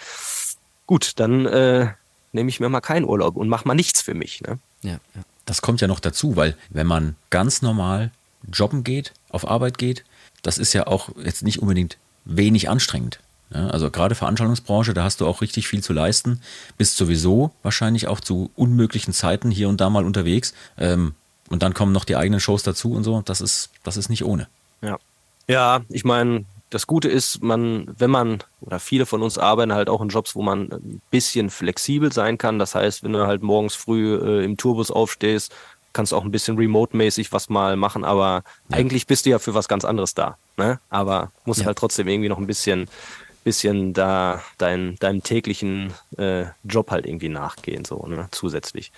Gut, dann äh, nehme ich mir mal keinen Urlaub und mache mal nichts für mich. Ne? Ja, ja. Das kommt ja noch dazu, weil wenn man ganz normal jobben geht, auf Arbeit geht, das ist ja auch jetzt nicht unbedingt wenig anstrengend. Ja, also gerade Veranstaltungsbranche, da hast du auch richtig viel zu leisten, bist sowieso wahrscheinlich auch zu unmöglichen Zeiten hier und da mal unterwegs. Ähm, und dann kommen noch die eigenen Shows dazu und so. Das ist, das ist nicht ohne. Ja. Ja, ich meine, das Gute ist, man, wenn man, oder viele von uns arbeiten halt auch in Jobs, wo man ein bisschen flexibel sein kann. Das heißt, wenn du halt morgens früh äh, im Tourbus aufstehst, kannst du auch ein bisschen remote-mäßig was mal machen, aber ja. eigentlich bist du ja für was ganz anderes da. Ne? Aber musst ja. halt trotzdem irgendwie noch ein bisschen, bisschen da dein, deinem täglichen äh, Job halt irgendwie nachgehen, so, ne? Zusätzlich.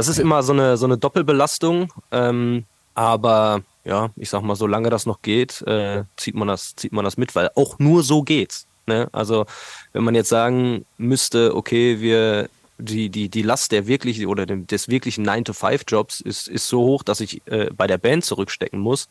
Das ist immer so eine, so eine Doppelbelastung. Ähm, aber ja, ich sag mal, solange das noch geht, äh, zieht man das, zieht man das mit, weil auch nur so geht's. Ne? Also wenn man jetzt sagen müsste, okay, wir die, die, die Last der wirklich oder des wirklichen 9-to-5-Jobs ist, ist so hoch, dass ich äh, bei der Band zurückstecken muss,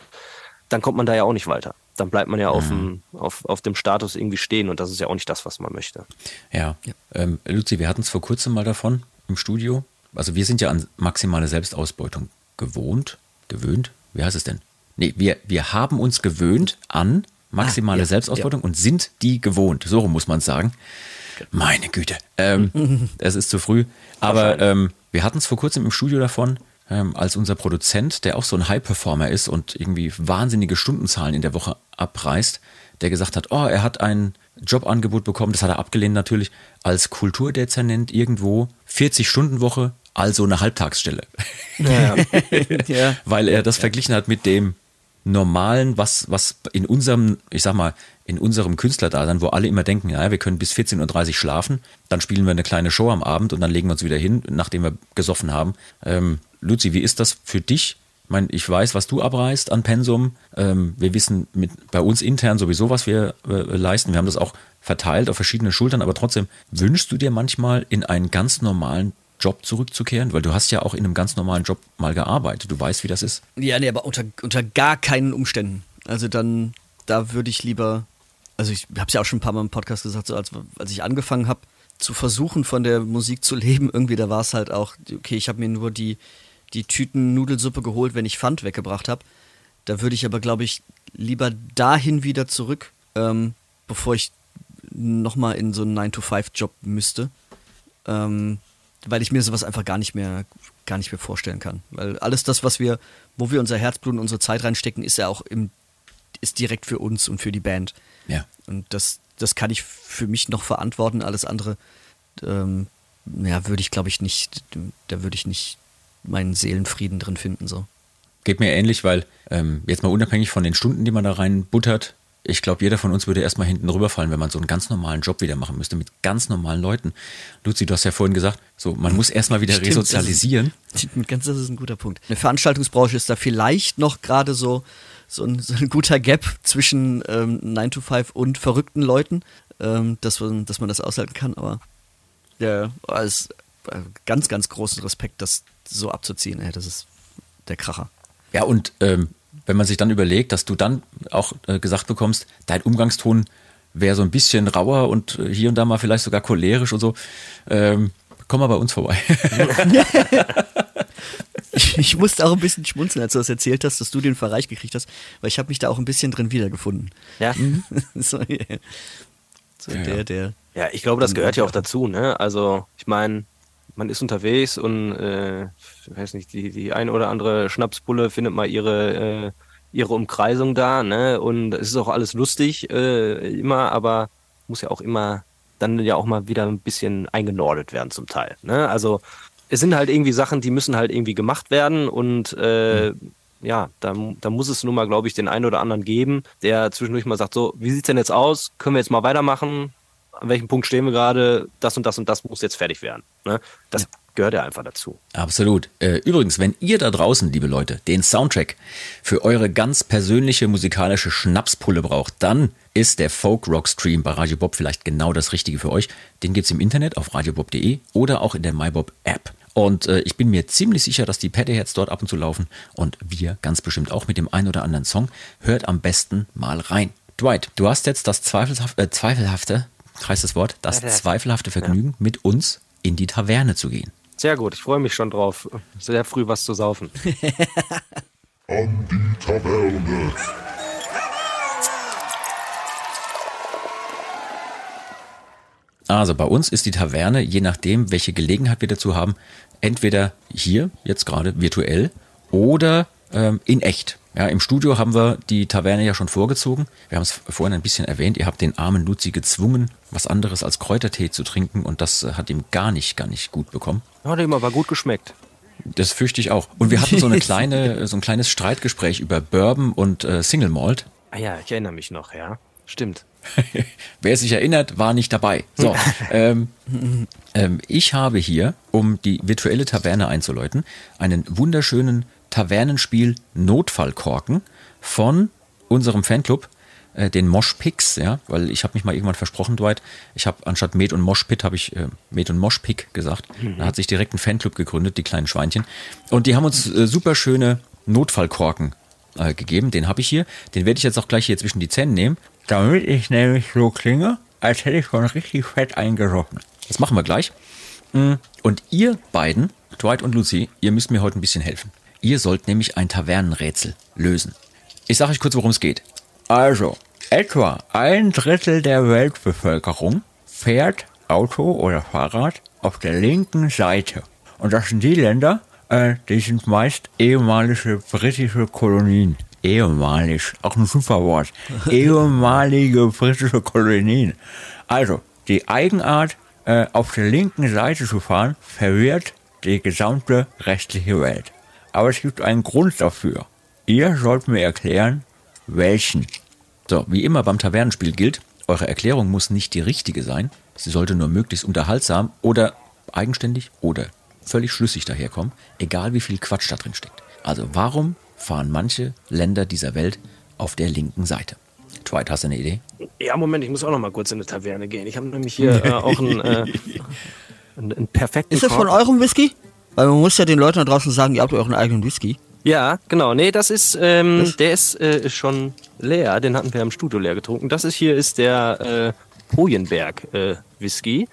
dann kommt man da ja auch nicht weiter. Dann bleibt man ja mhm. auf, dem, auf, auf dem Status irgendwie stehen und das ist ja auch nicht das, was man möchte. Ja, ja. Ähm, Luzi, wir hatten es vor kurzem mal davon im Studio also wir sind ja an maximale Selbstausbeutung gewohnt, gewöhnt, wie heißt es denn? Nee, wir, wir haben uns gewöhnt an maximale ah, ja, Selbstausbeutung ja. und sind die gewohnt. So muss man sagen. Meine Güte, ähm, (laughs) es ist zu früh. Aber ähm, wir hatten es vor kurzem im Studio davon, ähm, als unser Produzent, der auch so ein High-Performer ist und irgendwie wahnsinnige Stundenzahlen in der Woche abreißt, der gesagt hat, oh, er hat ein Jobangebot bekommen, das hat er abgelehnt natürlich, als Kulturdezernent irgendwo, 40-Stunden-Woche, also eine Halbtagsstelle. Ja, ja. (laughs) Weil er das verglichen hat mit dem normalen, was, was in unserem, ich sag mal, in unserem Künstlerdasein, wo alle immer denken, ja, wir können bis 14.30 Uhr schlafen, dann spielen wir eine kleine Show am Abend und dann legen wir uns wieder hin, nachdem wir gesoffen haben. Ähm, Luzi, wie ist das für dich? Ich meine, ich weiß, was du abreißt an Pensum. Ähm, wir wissen mit, bei uns intern sowieso, was wir äh, leisten. Wir haben das auch verteilt auf verschiedene Schultern, aber trotzdem, wünschst du dir manchmal in einen ganz normalen Job zurückzukehren? Weil du hast ja auch in einem ganz normalen Job mal gearbeitet. Du weißt, wie das ist. Ja, nee, aber unter, unter gar keinen Umständen. Also dann, da würde ich lieber, also ich habe es ja auch schon ein paar Mal im Podcast gesagt, so als, als ich angefangen habe, zu versuchen von der Musik zu leben, (laughs) irgendwie, da war es halt auch, okay, ich habe mir nur die, die Tüten Nudelsuppe geholt, wenn ich Pfand weggebracht habe. Da würde ich aber, glaube ich, lieber dahin wieder zurück, ähm, bevor ich nochmal in so einen 9-to-5-Job müsste. Ähm, weil ich mir sowas einfach gar nicht mehr, gar nicht mehr vorstellen kann. Weil alles das, was wir, wo wir unser Herzblut und unsere Zeit reinstecken, ist ja auch im, ist direkt für uns und für die Band. Ja. Und das, das kann ich für mich noch verantworten. Alles andere, ähm, ja, würde ich, glaube ich, nicht, da würde ich nicht meinen Seelenfrieden drin finden. So. Geht mir ähnlich, weil ähm, jetzt mal unabhängig von den Stunden, die man da rein buttert, ich glaube, jeder von uns würde erstmal hinten rüberfallen, wenn man so einen ganz normalen Job wieder machen müsste, mit ganz normalen Leuten. Luzi, du hast ja vorhin gesagt, so, man muss erstmal wieder Stimmt, resozialisieren. Das ist, ganz, das ist ein guter Punkt. Eine Veranstaltungsbranche ist da vielleicht noch gerade so, so, ein, so ein guter Gap zwischen ähm, 9 to 5 und verrückten Leuten, ähm, dass, man, dass man das aushalten kann, aber ja, als äh, ganz, ganz großen Respekt, das so abzuziehen, ey, das ist der Kracher. Ja, und ähm, wenn man sich dann überlegt, dass du dann auch äh, gesagt bekommst, dein Umgangston wäre so ein bisschen rauer und äh, hier und da mal vielleicht sogar cholerisch und so, ähm, komm mal bei uns vorbei. (laughs) ich, ich, musste auch ein bisschen schmunzeln, als du das erzählt hast, dass du den Verreich gekriegt hast, weil ich habe mich da auch ein bisschen drin wiedergefunden. Ja. (laughs) so, yeah. so Ja, der, der. Ja, ich glaube, das gehört ja auch dazu, ne? Also, ich meine, man ist unterwegs und äh, weiß nicht, die, die eine oder andere Schnapsbulle findet mal ihre, äh, ihre Umkreisung da, ne? Und es ist auch alles lustig, äh, immer, aber muss ja auch immer dann ja auch mal wieder ein bisschen eingenordet werden zum Teil. Ne? Also es sind halt irgendwie Sachen, die müssen halt irgendwie gemacht werden und äh, ja, da, da muss es nun mal, glaube ich, den einen oder anderen geben, der zwischendurch mal sagt, so, wie sieht's denn jetzt aus? Können wir jetzt mal weitermachen? An welchem Punkt stehen wir gerade? Das und das und das muss jetzt fertig werden. Ne? Das gehört ja einfach dazu. Absolut. Äh, Übrigens, wenn ihr da draußen, liebe Leute, den Soundtrack für eure ganz persönliche musikalische Schnapspulle braucht, dann ist der Folk Rock Stream bei Radio Bob vielleicht genau das Richtige für euch. Den gibt's im Internet auf radiobob.de oder auch in der MyBob App. Und äh, ich bin mir ziemlich sicher, dass die Paddyheads dort ab und zu laufen und wir ganz bestimmt auch mit dem einen oder anderen Song. Hört am besten mal rein. Dwight, du hast jetzt das zweifelhafte, äh, zweifelhafte heißt das Wort, das zweifelhafte Vergnügen, mit uns in die Taverne zu gehen. Sehr gut, ich freue mich schon drauf. Sehr früh was zu saufen. (laughs) An die Taverne. Also bei uns ist die Taverne, je nachdem, welche Gelegenheit wir dazu haben, entweder hier, jetzt gerade virtuell, oder ähm, in echt. Ja, Im Studio haben wir die Taverne ja schon vorgezogen. Wir haben es vorhin ein bisschen erwähnt. Ihr habt den armen Luzi gezwungen, was anderes als Kräutertee zu trinken und das äh, hat ihm gar nicht, gar nicht gut bekommen. Hat ihm aber gut geschmeckt. Das fürchte ich auch. Und wir hatten so eine (laughs) kleine, so ein kleines Streitgespräch über Bourbon und äh, Single Malt. Ah ja, ich erinnere mich noch, ja. Stimmt. (laughs) Wer sich erinnert, war nicht dabei. So, (laughs) ähm, ähm, ich habe hier, um die virtuelle Taverne einzuläuten, einen wunderschönen Tavernenspiel Notfallkorken von unserem Fanclub, äh, den Moshpicks, ja, weil ich habe mich mal irgendwann versprochen, Dwight, ich habe anstatt Med und Moshpit habe ich äh, Med und Moshpick gesagt. Da hat sich direkt ein Fanclub gegründet, die kleinen Schweinchen. Und die haben uns äh, super schöne Notfallkorken äh, gegeben. Den habe ich hier. Den werde ich jetzt auch gleich hier zwischen die Zähne nehmen, damit ich nämlich so klinge, als hätte ich schon richtig fett eingerochen. Das machen wir gleich. Mm, Und ihr beiden, Dwight und Lucy, ihr müsst mir heute ein bisschen helfen. Ihr sollt nämlich ein Tavernenrätsel lösen. Ich sage euch kurz, worum es geht. Also, etwa ein Drittel der Weltbevölkerung fährt Auto oder Fahrrad auf der linken Seite. Und das sind die Länder, äh, die sind meist ehemalige britische Kolonien. Ehemalig, auch ein super Wort. (laughs) Ehemalige britische Kolonien. Also, die Eigenart, äh, auf der linken Seite zu fahren, verwirrt die gesamte restliche Welt. Aber es gibt einen Grund dafür. Ihr sollt mir erklären, welchen. So, wie immer beim Tavernenspiel gilt, eure Erklärung muss nicht die richtige sein. Sie sollte nur möglichst unterhaltsam oder eigenständig oder völlig schlüssig daherkommen, egal wie viel Quatsch da drin steckt. Also warum fahren manche Länder dieser Welt auf der linken Seite? Dwight, hast du eine Idee? Ja, Moment, ich muss auch noch mal kurz in eine Taverne gehen. Ich habe nämlich hier äh, auch einen, äh, (laughs) einen, einen perfekten Ist das von eurem Whisky? Weil man muss ja den Leuten da draußen sagen, ihr habt euren eigenen Whisky. Ja, genau. Nee, das ist, ähm, der ist äh, schon leer. Den hatten wir im Studio leer getrunken. Das ist hier ist der äh, Hojenberg äh, Whisky.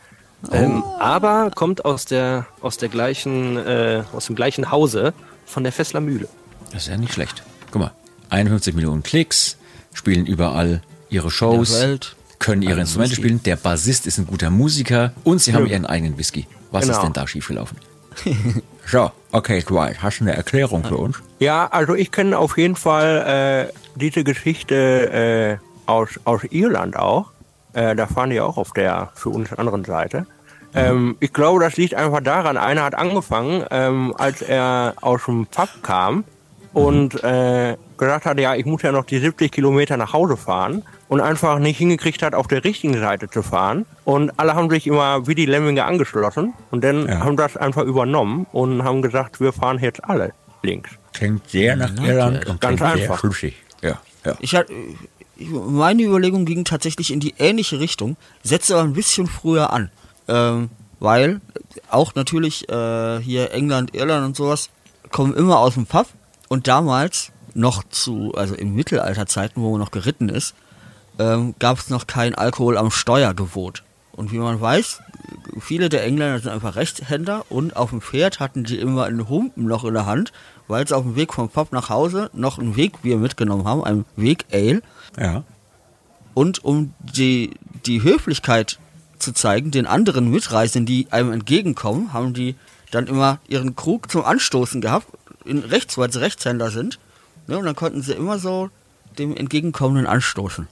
Ähm, aber kommt aus der aus der gleichen äh, aus dem gleichen Hause von der Fessler Mühle. Das ist ja nicht schlecht. Guck mal, 51 Millionen Klicks, spielen überall ihre Shows, der Welt. können ihre Instrumente Whisky. spielen, der Bassist ist ein guter Musiker und sie haben ihren eigenen Whisky. Was Genau. ist denn da schiefgelaufen? (laughs) so, okay, Dwight, hast du eine Erklärung für uns? Ja, also ich kenne auf jeden Fall äh, diese Geschichte äh, aus, aus Irland auch. Äh, da fahren die auch auf der für uns anderen Seite. Ähm, ich glaube, das liegt einfach daran, einer hat angefangen, ähm, als er aus dem Pub kam und äh, gesagt hat, ja, ich muss ja noch die 70 Kilometer nach Hause fahren und einfach nicht hingekriegt hat, auf der richtigen Seite zu fahren. Und alle haben sich immer wie die Lemminge angeschlossen und dann Ja. haben das einfach übernommen und haben gesagt, wir fahren jetzt alle links. Klingt sehr nach Irland und Ganz klingt sehr einfach. schlüssig. Ja, ja. Ich hatte, meine Überlegung ging tatsächlich in die ähnliche Richtung, setze aber ein bisschen früher an. Ähm, weil auch natürlich äh, hier England, Irland und sowas kommen immer aus dem Pub und damals noch zu, also in Mittelalterzeiten, wo man noch geritten ist, ähm, gab es noch kein Alkohol am Steuergebot. Und wie man weiß, viele der Engländer sind einfach Rechtshänder und auf dem Pferd hatten die immer einen Humpen noch in der Hand, weil sie auf dem Weg vom Pub nach Hause noch ein Wegbier mitgenommen haben, ein Weg-Ale. ja. Und um die, die Höflichkeit zu zeigen, den anderen Mitreisenden, die einem entgegenkommen, haben die dann immer ihren Krug zum Anstoßen gehabt, in rechts, weil sie Rechtshänder sind. Ne, und dann konnten sie immer so dem Entgegenkommenden anstoßen.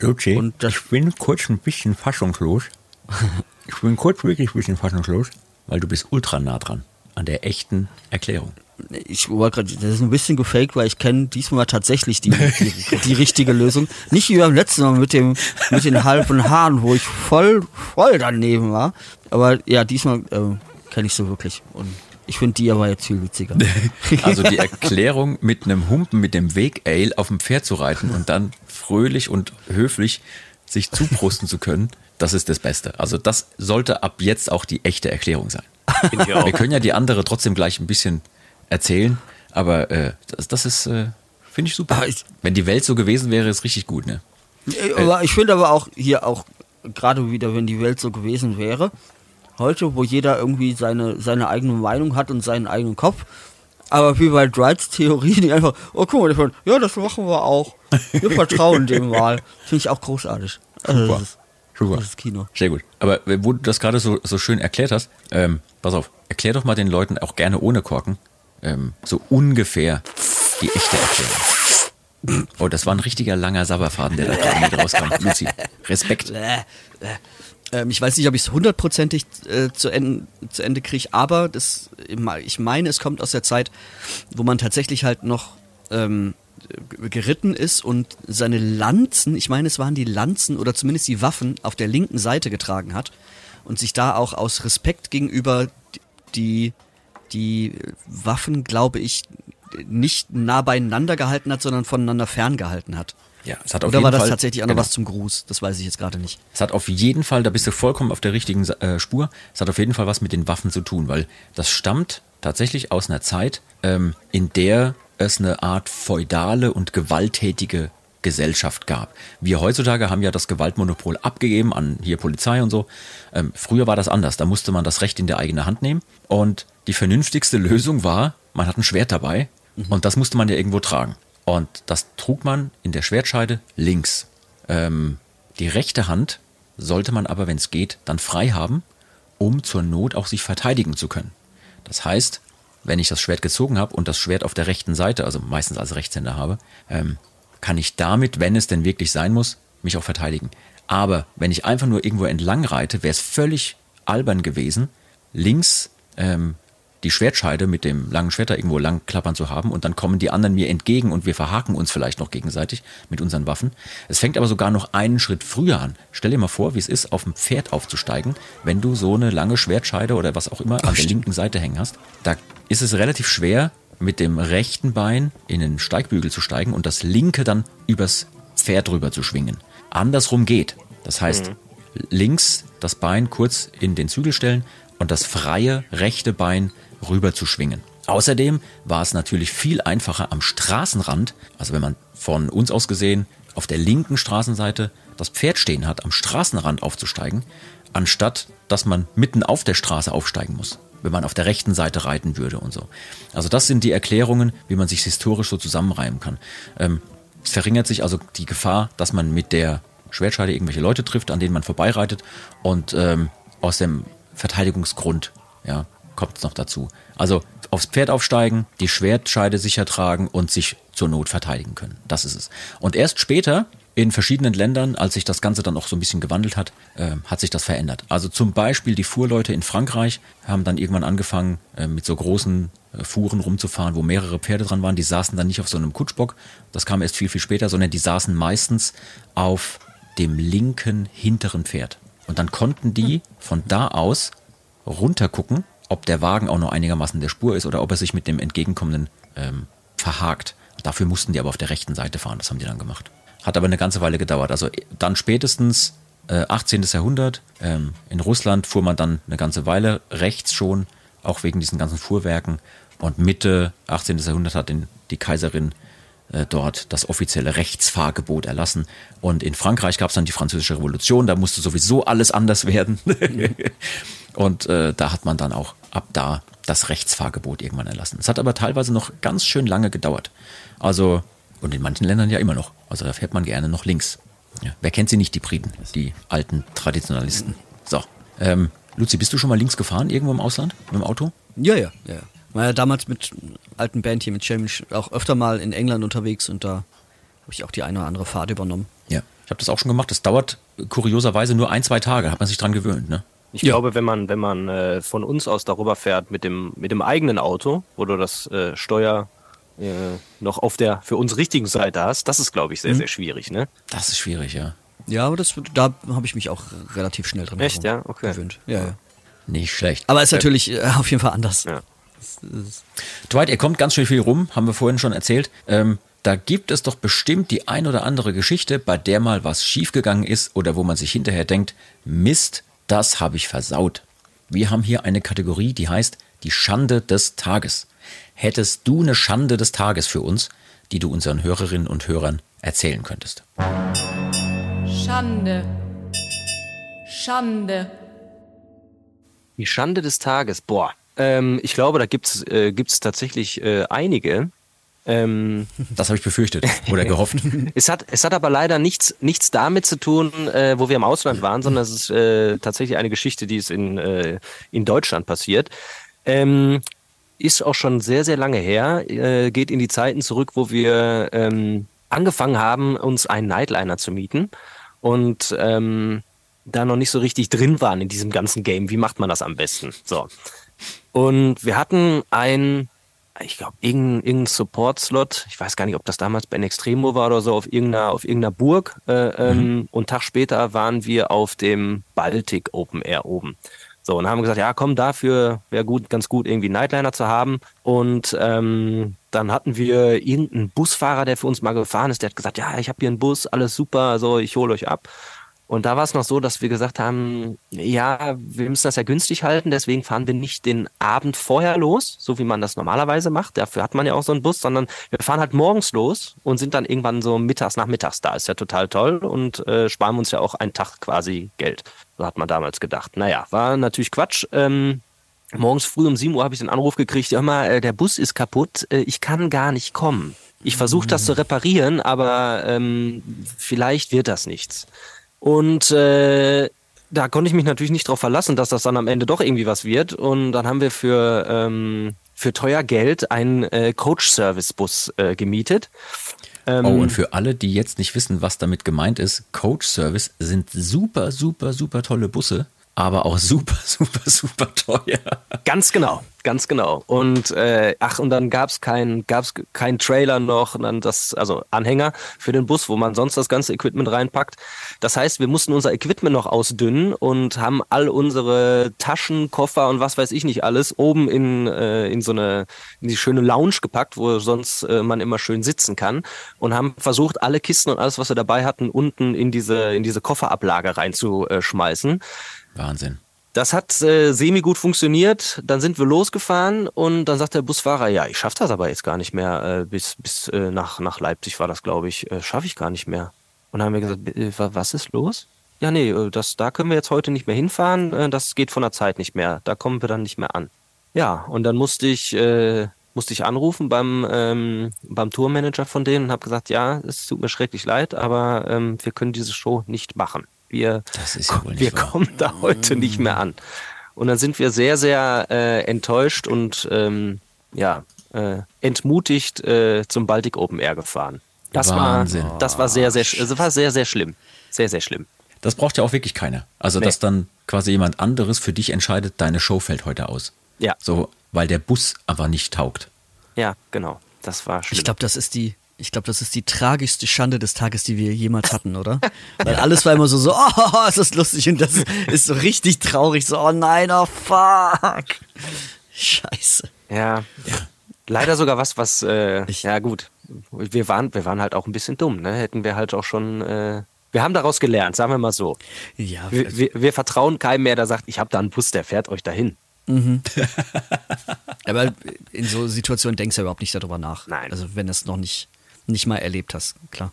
Luzi, Und das- ich bin kurz ein bisschen fassungslos. (laughs) ich bin kurz wirklich ein bisschen fassungslos, weil du bist ultra nah dran an der echten Erklärung. Ich wollte gerade, das ist ein bisschen gefaked, weil ich kenne diesmal tatsächlich die, die, die richtige Lösung. Nicht wie beim letzten Mal mit dem mit den halben Haaren, wo ich voll voll daneben war. Aber ja, diesmal ähm, kenne ich so wirklich. Und ich finde die aber jetzt viel witziger. (laughs) Also die Erklärung mit einem Humpen mit dem Weg Ale auf dem Pferd zu reiten und dann fröhlich und höflich sich zuprusten zu können, das ist das Beste. Also das sollte ab jetzt auch die echte Erklärung sein. Wir können ja die andere trotzdem gleich ein bisschen erzählen, aber äh, das, das ist, äh, finde ich super. Aber ich- Wenn die Welt so gewesen wäre, ist richtig gut, ne? Äh, Aber ich finde aber auch hier auch gerade wieder, wenn die Welt so gewesen wäre, heute, wo jeder irgendwie seine, seine eigene Meinung hat und seinen eigenen Kopf, aber wie bei Dwights Theorie, die einfach, oh guck mal, die von, ja, das machen wir auch. Wir vertrauen dem (laughs) mal. Finde ich auch großartig. Also, Super. das, ist, Super. das ist Kino. Sehr gut. Aber äh, wo du das gerade so, so schön erklärt hast, ähm, pass auf, erklär doch mal den Leuten auch gerne ohne Korken ähm, so ungefähr die echte Erklärung. Oh, das war ein richtiger langer Sabberfaden, der da gerade mit rauskam. Luzi, Respekt. Ähm, ich weiß nicht, ob ich es hundertprozentig äh, zu, Ende, zu Ende kriege, aber das, ich meine, es kommt aus der Zeit, wo man tatsächlich halt noch ähm, geritten ist und seine Lanzen, ich meine, es waren die Lanzen oder zumindest die Waffen auf der linken Seite getragen hat und sich da auch aus Respekt gegenüber die, die Waffen, glaube ich, nicht nah beieinander gehalten hat, sondern voneinander ferngehalten hat. Ja, es hat auf Oder jeden war das Fall, tatsächlich auch noch genau. was zum Gruß? Das weiß ich jetzt gerade nicht. Es hat auf jeden Fall, da bist du vollkommen auf der richtigen äh, Spur, es hat auf jeden Fall was mit den Waffen zu tun, weil das stammt tatsächlich aus einer Zeit, ähm, in der es eine Art feudale und gewalttätige Gesellschaft gab. Wir heutzutage haben ja das Gewaltmonopol abgegeben an hier Polizei und so. Ähm, früher war das anders, da musste man das Recht in der eigene Hand nehmen und die vernünftigste Lösung war, man hat ein Schwert dabei und das musste man ja irgendwo tragen. Und das trug man in der Schwertscheide links. Ähm, die rechte Hand sollte man aber, wenn es geht, dann frei haben, um zur Not auch sich verteidigen zu können. Das heißt, wenn ich das Schwert gezogen habe und das Schwert auf der rechten Seite, also meistens als Rechtshänder habe, ähm, kann ich damit, wenn es denn wirklich sein muss, mich auch verteidigen. Aber wenn ich einfach nur irgendwo entlang reite, wäre es völlig albern gewesen, links ähm, die Schwertscheide mit dem langen Schwert da irgendwo lang klappern zu haben und dann kommen die anderen mir entgegen und wir verhaken uns vielleicht noch gegenseitig mit unseren Waffen. Es fängt aber sogar noch einen Schritt früher an. Stell dir mal vor, wie es ist, auf dem Pferd aufzusteigen, wenn du so eine lange Schwertscheide oder was auch immer an der linken Seite hängen hast. Da ist es relativ schwer, mit dem rechten Bein in den Steigbügel zu steigen und das linke dann übers Pferd drüber zu schwingen. Andersrum geht. Das heißt, links das Bein kurz in den Zügel stellen und das freie rechte Bein rüber zu schwingen. Außerdem war es natürlich viel einfacher am Straßenrand, also wenn man von uns aus gesehen auf der linken Straßenseite das Pferd stehen hat, am Straßenrand aufzusteigen, anstatt dass man mitten auf der Straße aufsteigen muss, wenn man auf der rechten Seite reiten würde und so. Also das sind die Erklärungen, wie man sich historisch so zusammenreimen kann. Ähm, es verringert sich also die Gefahr, dass man mit der Schwertscheide irgendwelche Leute trifft, an denen man vorbeireitet und ähm, aus dem Verteidigungsgrund ja, kommt es noch dazu. Also aufs Pferd aufsteigen, die Schwertscheide sicher tragen und sich zur Not verteidigen können. Das ist es. Und erst später in verschiedenen Ländern, als sich das Ganze dann auch so ein bisschen gewandelt hat, äh, hat sich das verändert. Also zum Beispiel die Fuhrleute in Frankreich haben dann irgendwann angefangen, äh, mit so großen äh, Fuhren rumzufahren, wo mehrere Pferde dran waren. Die saßen dann nicht auf so einem Kutschbock, das kam erst viel, viel später, sondern die saßen meistens auf dem linken hinteren Pferd. Und dann konnten die von da aus runtergucken, ob der Wagen auch noch einigermaßen der Spur ist oder ob er sich mit dem entgegenkommenden ähm, verhakt. Dafür mussten die aber auf der rechten Seite fahren, das haben die dann gemacht. Hat aber eine ganze Weile gedauert. Also dann spätestens äh, 18. Jahrhundert, ähm, in Russland fuhr man dann eine ganze Weile rechts schon, auch wegen diesen ganzen Fuhrwerken. Und Mitte 18. Jahrhundert hat den, die Kaiserin äh, dort das offizielle Rechtsfahrgebot erlassen. Und in Frankreich gab es dann die Französische Revolution, da musste sowieso alles anders werden. (laughs) und äh, da hat man dann auch ab da das Rechtsfahrgebot irgendwann erlassen. Es hat aber teilweise noch ganz schön lange gedauert. Also, und in manchen Ländern ja immer noch. Also da fährt man gerne noch links. Ja, wer kennt sie nicht, die Briten, die alten Traditionalisten. So. Ähm, Luzi, bist du schon mal links gefahren, irgendwo im Ausland, mit dem Auto? Ja, ja, ja. War ja damals mit alten Band hier, mit Chamish, auch öfter mal in England unterwegs und da habe ich auch die eine oder andere Fahrt übernommen. Ja. Ich habe das auch schon gemacht. Das dauert kurioserweise nur ein, zwei Tage, hat man sich dran gewöhnt, ne? Ich ja. glaube, wenn man, wenn man äh, von uns aus darüber fährt mit dem, mit dem eigenen Auto, wo du das äh, Steuer äh, noch auf der für uns richtigen Seite hast, das ist, glaube ich, sehr, mhm. sehr schwierig, ne? Das ist schwierig, ja. Ja, aber das, da habe ich mich auch relativ schnell dran Echt, ja? Okay. gewöhnt. Ja, ja. Nicht schlecht. Aber ist natürlich äh, auf jeden Fall anders. Ja. Dwight, ihr kommt ganz schön viel rum, haben wir vorhin schon erzählt. Ähm, da gibt es doch bestimmt die ein oder andere Geschichte, bei der mal was schiefgegangen ist oder wo man sich hinterher denkt, Mist, das habe ich versaut. Wir haben hier eine Kategorie, die heißt die Schande des Tages. Hättest du eine Schande des Tages für uns, die du unseren Hörerinnen und Hörern erzählen könntest? Schande. Schande. Die Schande des Tages. Boah, ähm, ich glaube, da gibt's äh, gibt's tatsächlich äh, einige. Ähm, das habe ich befürchtet oder gehofft. (laughs) es, hat, es hat aber leider nichts, nichts damit zu tun, äh, wo wir im Ausland waren, sondern es ist äh, tatsächlich eine Geschichte, die ist in, äh, in Deutschland passiert. Ähm, ist auch schon sehr, sehr lange her, äh, geht in die Zeiten zurück, wo wir ähm, angefangen haben, uns einen Nightliner zu mieten und ähm, da noch nicht so richtig drin waren in diesem ganzen Game. Wie macht man das am besten? So. Und wir hatten ein, ich glaube, irgendein, irgendein Support-Slot, ich weiß gar nicht, ob das damals bei Extremo war oder so, auf irgendeiner, auf irgendeiner Burg. Äh, ähm, mhm. Und Tag später waren wir auf dem Baltic Open Air oben. So, und haben gesagt, ja, komm, dafür wäre gut, ganz gut, irgendwie Nightliner zu haben. Und ähm, dann hatten wir irgendeinen Busfahrer, der für uns mal gefahren ist, der hat gesagt, ja, ich habe hier einen Bus, alles super, so, ich hole euch ab. Und da war es noch so, dass wir gesagt haben, ja, wir müssen das ja günstig halten, deswegen fahren wir nicht den Abend vorher los, so wie man das normalerweise macht. Dafür hat man ja auch so einen Bus, sondern wir fahren halt morgens los und sind dann irgendwann so mittags nachmittags da. Ist ja total toll und äh, sparen uns ja auch einen Tag quasi Geld. So hat man damals gedacht. Naja, war natürlich Quatsch. Ähm, morgens früh um 7 Uhr habe ich den Anruf gekriegt, ja mal, äh, der Bus ist kaputt, äh, ich kann gar nicht kommen. Ich versuche das zu reparieren, aber ähm, vielleicht wird das nichts. Und äh, da konnte ich mich natürlich nicht darauf verlassen, dass das dann am Ende doch irgendwie was wird. Und dann haben wir für, ähm, für teuer Geld einen äh, Coach-Service-Bus äh, gemietet. Ähm, oh, und für alle, die jetzt nicht wissen, was damit gemeint ist, Coach-Service sind super, super, super tolle Busse, aber auch (laughs) super, super, super teuer. Ganz genau. Ganz genau. Und äh, ach, und dann gab's kein, gab's kein Trailer noch, und dann das, also Anhänger für den Bus, wo man sonst das ganze Equipment reinpackt. Das heißt, wir mussten unser Equipment noch ausdünnen und haben all unsere Taschen, Koffer und was weiß ich nicht alles oben in, äh, in so eine in die schöne Lounge gepackt, wo sonst äh, man immer schön sitzen kann und haben versucht, alle Kisten und alles, was wir dabei hatten, unten in diese in diese Kofferablage reinzuschmeißen. Wahnsinn. Das hat äh, semi gut funktioniert. Dann sind wir losgefahren und dann sagt der Busfahrer, ja, ich schaffe das aber jetzt gar nicht mehr. Äh, bis bis äh, nach, nach Leipzig war das, glaube ich. Äh, schaffe ich gar nicht mehr. Und dann haben wir gesagt, äh, was ist los? Ja, nee, äh, das, da können wir jetzt heute nicht mehr hinfahren. Äh, das geht von der Zeit nicht mehr. Da kommen wir dann nicht mehr an. Ja, und dann musste ich, musste ich anrufen beim, ähm, beim Tourmanager von denen und habe gesagt, ja, es tut mir schrecklich leid, aber ähm, wir können diese Show nicht machen. Wir, Das ist ja wir kommen da heute nicht mehr an. Und dann sind wir sehr, sehr äh, enttäuscht und ähm, ja, äh, entmutigt äh, zum Baltic Open Air gefahren. Das Wahnsinn. war, das war sehr, sehr, also war sehr, sehr schlimm. Sehr, sehr schlimm. Das braucht ja auch wirklich keiner. Also, Nee. dass dann quasi jemand anderes für dich entscheidet, deine Show fällt heute aus. Ja, So, weil der Bus aber nicht taugt. ja, genau. Das war schlimm. Ich glaube, das ist die, ich glaube, das ist die tragischste Schande des Tages, die wir jemals hatten, oder? (laughs) Weil alles war immer so, so, oh, (laughs) ist das lustig und das ist so richtig traurig, so, oh nein, oh fuck. Scheiße. Ja. Leider sogar was, was, äh, Ich- ja gut, wir waren, wir waren halt auch ein bisschen dumm, ne? Hätten wir halt auch schon, äh, wir haben daraus gelernt, sagen wir mal so. Ja, Wir, wir, wir vertrauen keinem mehr, der sagt, ich habe da einen Bus, der fährt euch dahin. (laughs) aber in so Situationen denkst du ja überhaupt nicht darüber nach. Nein. Also wenn du es noch nicht, nicht mal erlebt hast, klar.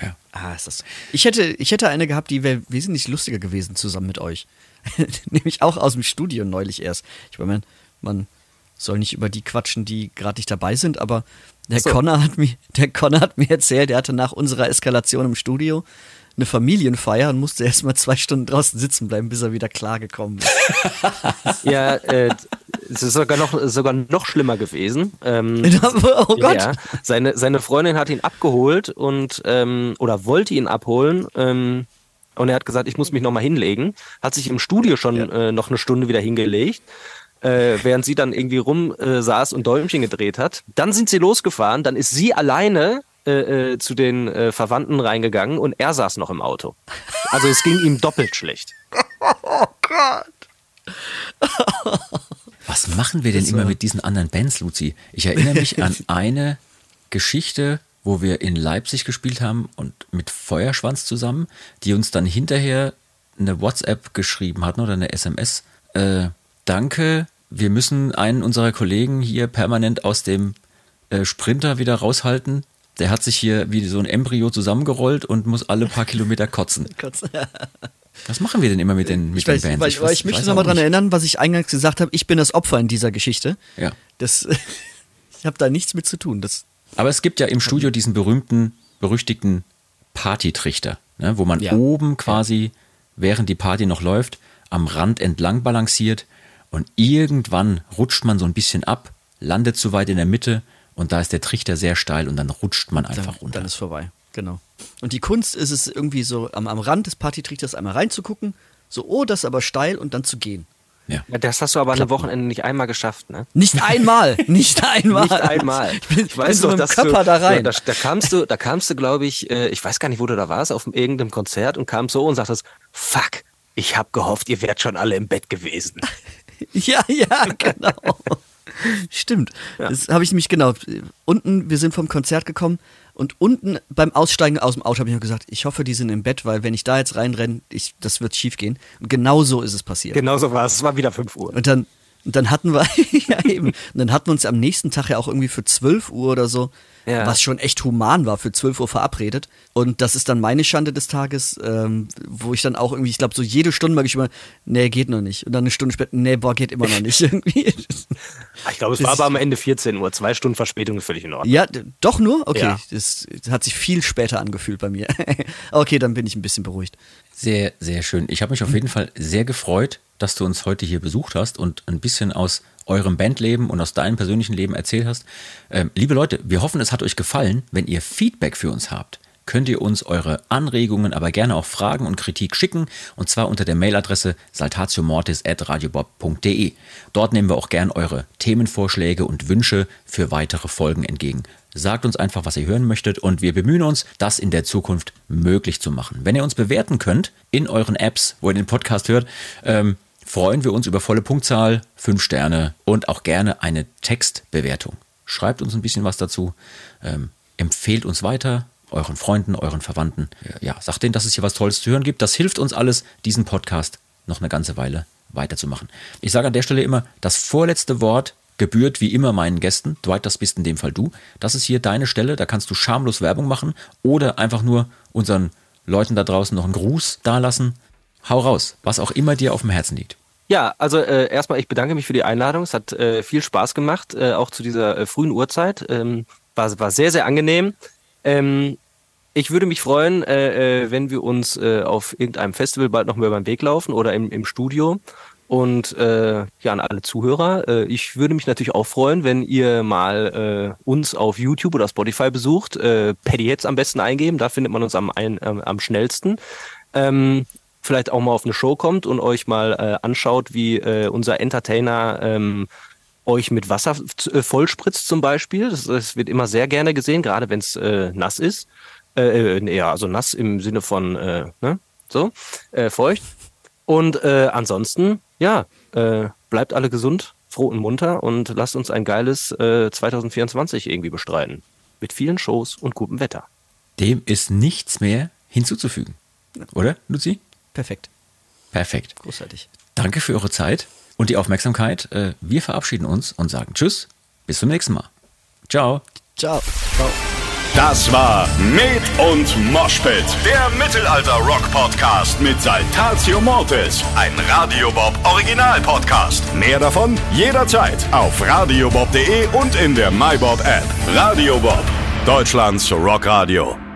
Ja. Ah, ist das. Ich hätte, ich hätte eine gehabt, die wäre wesentlich lustiger gewesen zusammen mit euch. (laughs) Nämlich auch aus dem Studio neulich erst. Ich meine, man, man soll nicht über die quatschen, die gerade nicht dabei sind, aber der So. Connor hat mir, der Connor hat mir erzählt, er hatte nach unserer Eskalation im Studio eine Familienfeier und musste erst mal zwei Stunden draußen sitzen bleiben, bis er wieder klargekommen ist. (laughs) Ja, äh, es ist sogar noch, sogar noch schlimmer gewesen. Ähm, (laughs) oh Gott. Ja, seine, seine Freundin hat ihn abgeholt und ähm, oder wollte ihn abholen. Ähm, und er hat gesagt, ich muss mich nochmal hinlegen. Hat sich im Studio schon äh, noch eine Stunde wieder hingelegt, äh, während sie dann irgendwie rum äh, saß und Däumchen gedreht hat. Dann sind sie losgefahren, dann ist sie alleine äh, äh, zu den äh, Verwandten reingegangen und er saß noch im Auto. Also es ging ihm doppelt schlecht. Was machen wir denn immer mit diesen anderen Bands, Luzi? Ich erinnere mich an (laughs) eine Geschichte, wo wir in Leipzig gespielt haben und mit Feuerschwanz zusammen, die uns dann hinterher eine WhatsApp geschrieben hatten oder eine SMS. Äh, danke, wir müssen einen unserer Kollegen hier permanent aus dem äh, Sprinter wieder raushalten. Der hat sich hier wie so ein Embryo zusammengerollt und muss alle paar Kilometer kotzen. (laughs) (laughs) Was machen wir denn immer mit den, mit Ich den weiß, Bands? weil, weil weiß- ich möchte weiß noch mal auch dran nicht. erinnern, was ich eingangs gesagt habe. Ich bin das Opfer in dieser Geschichte. Ja. Das, (laughs) ich habe da nichts mit zu tun. Das, Aber es gibt ja im Studio diesen berühmten, berüchtigten Partytrichter, ne, wo man Ja. oben quasi, während die Party noch läuft, am Rand entlang balanciert und irgendwann rutscht man so ein bisschen ab, landet zu weit in der Mitte und da ist der Trichter sehr steil und dann rutscht man dann, einfach runter. dann ist vorbei. Genau. Und die Kunst ist es irgendwie so am, am Rand des Partytrichters einmal reinzugucken, so, oh, das ist aber steil und dann zu gehen. ja. Ja, das hast du aber an einem Wochenende nicht einmal geschafft, ne? Nicht einmal, (laughs) nicht einmal. Nicht einmal. Ich bin, Ich weiß so doch, mit dem dass Körper du, da rein. Da, da kamst du, da kamst du, glaube ich, äh, ich weiß gar nicht, wo du da warst, auf irgendeinem Konzert und kamst so und sagtest, fuck, ich hab gehofft, ihr wärt schon alle im Bett gewesen. (laughs) Ja, ja, genau. (laughs) (laughs) Stimmt. Das habe ich nämlich genau. Unten, wir sind vom Konzert gekommen und unten beim Aussteigen aus dem Auto habe ich nur gesagt, ich hoffe, die sind im Bett, weil wenn ich da jetzt reinrenne, ich, das wird schief gehen. Und genau so ist es passiert. Genau so war es. Es war wieder 5 Uhr. Und dann, und dann hatten wir, (laughs) ja eben, und dann hatten wir uns am nächsten Tag ja auch irgendwie für 12 Uhr oder so, Ja. was schon echt human war, für 12 Uhr verabredet. Und das ist dann meine Schande des Tages, ähm, wo ich dann auch irgendwie, ich glaube, so jede Stunde mag ich immer, nee, geht noch nicht. Und dann eine Stunde später, nee, boah, geht immer noch nicht. (laughs) Irgendwie. Ich glaube, es war aber am Ende 14 Uhr. Zwei Stunden Verspätung ist völlig in Ordnung. Ja, doch nur? Okay, Ja. das hat sich viel später angefühlt bei mir. (laughs) okay, dann bin ich ein bisschen beruhigt. Sehr, sehr schön. Ich habe mich auf jeden Fall sehr gefreut, dass du uns heute hier besucht hast und ein bisschen aus eurem Bandleben und aus deinem persönlichen Leben erzählt hast. Ähm, liebe Leute, wir hoffen, es hat euch gefallen. Wenn ihr Feedback für uns habt, könnt ihr uns eure Anregungen, aber gerne auch Fragen und Kritik schicken und zwar unter der Mailadresse saltatiomortis@radiobob.de. Dort nehmen wir auch gern eure Themenvorschläge und Wünsche für weitere Folgen entgegen. Sagt uns einfach, was ihr hören möchtet und wir bemühen uns, das in der Zukunft möglich zu machen. Wenn ihr uns bewerten könnt in euren Apps, wo ihr den Podcast hört, ähm, freuen wir uns über volle Punktzahl, fünf Sterne und auch gerne eine Textbewertung. Schreibt uns ein bisschen was dazu, ähm, empfehlt uns weiter, euren Freunden, euren Verwandten. Ja, sagt denen, dass es hier was Tolles zu hören gibt. Das hilft uns alles, diesen Podcast noch eine ganze Weile weiterzumachen. Ich sage an der Stelle immer, das vorletzte Wort gebührt wie immer meinen Gästen. Dwight, das bist in dem Fall du. Das ist hier deine Stelle, da kannst du schamlos Werbung machen oder einfach nur unseren Leuten da draußen noch einen Gruß dalassen. Hau raus, was auch immer dir auf dem Herzen liegt. Ja, also äh, erstmal, ich bedanke mich für die Einladung. Es hat äh, viel Spaß gemacht, äh, auch zu dieser äh, frühen Uhrzeit. Ähm, war, war sehr, sehr angenehm. Ähm, ich würde mich freuen, äh, äh, wenn wir uns auf irgendeinem Festival bald noch mal über den Weg laufen oder im, im Studio. Und äh, ja, an alle Zuhörer, äh, ich würde mich natürlich auch freuen, wenn ihr mal äh, uns auf YouTube oder Spotify besucht. Äh, Paddy jetzt am besten eingeben, da findet man uns am, ein, ähm, am schnellsten. Ähm, vielleicht auch mal auf eine Show kommt und euch mal äh, anschaut, wie äh, unser Entertainer ähm, euch mit Wasser äh, vollspritzt zum Beispiel. Das, das wird immer sehr gerne gesehen, gerade wenn es äh, nass ist. Äh, äh, ja, also nass im Sinne von, ne? So, feucht. Und ansonsten, ja, bleibt alle gesund, froh und munter und lasst uns ein geiles äh, 2024 irgendwie bestreiten. Mit vielen Shows und gutem Wetter. Dem ist nichts mehr hinzuzufügen. Oder, Luzi? Perfekt. Perfekt. Großartig. Danke für eure Zeit und die Aufmerksamkeit. Äh, Wir verabschieden uns und sagen Tschüss. Bis zum nächsten Mal. Ciao. Ciao. Ciao. Das war Med und Moshpit, der Mittelalter-Rock-Podcast mit Saltatio Mortis, ein Radiobob Original-Podcast. Mehr davon jederzeit auf radiobob.de und in der MyBob-App. Radio Bob, Deutschlands Rockradio.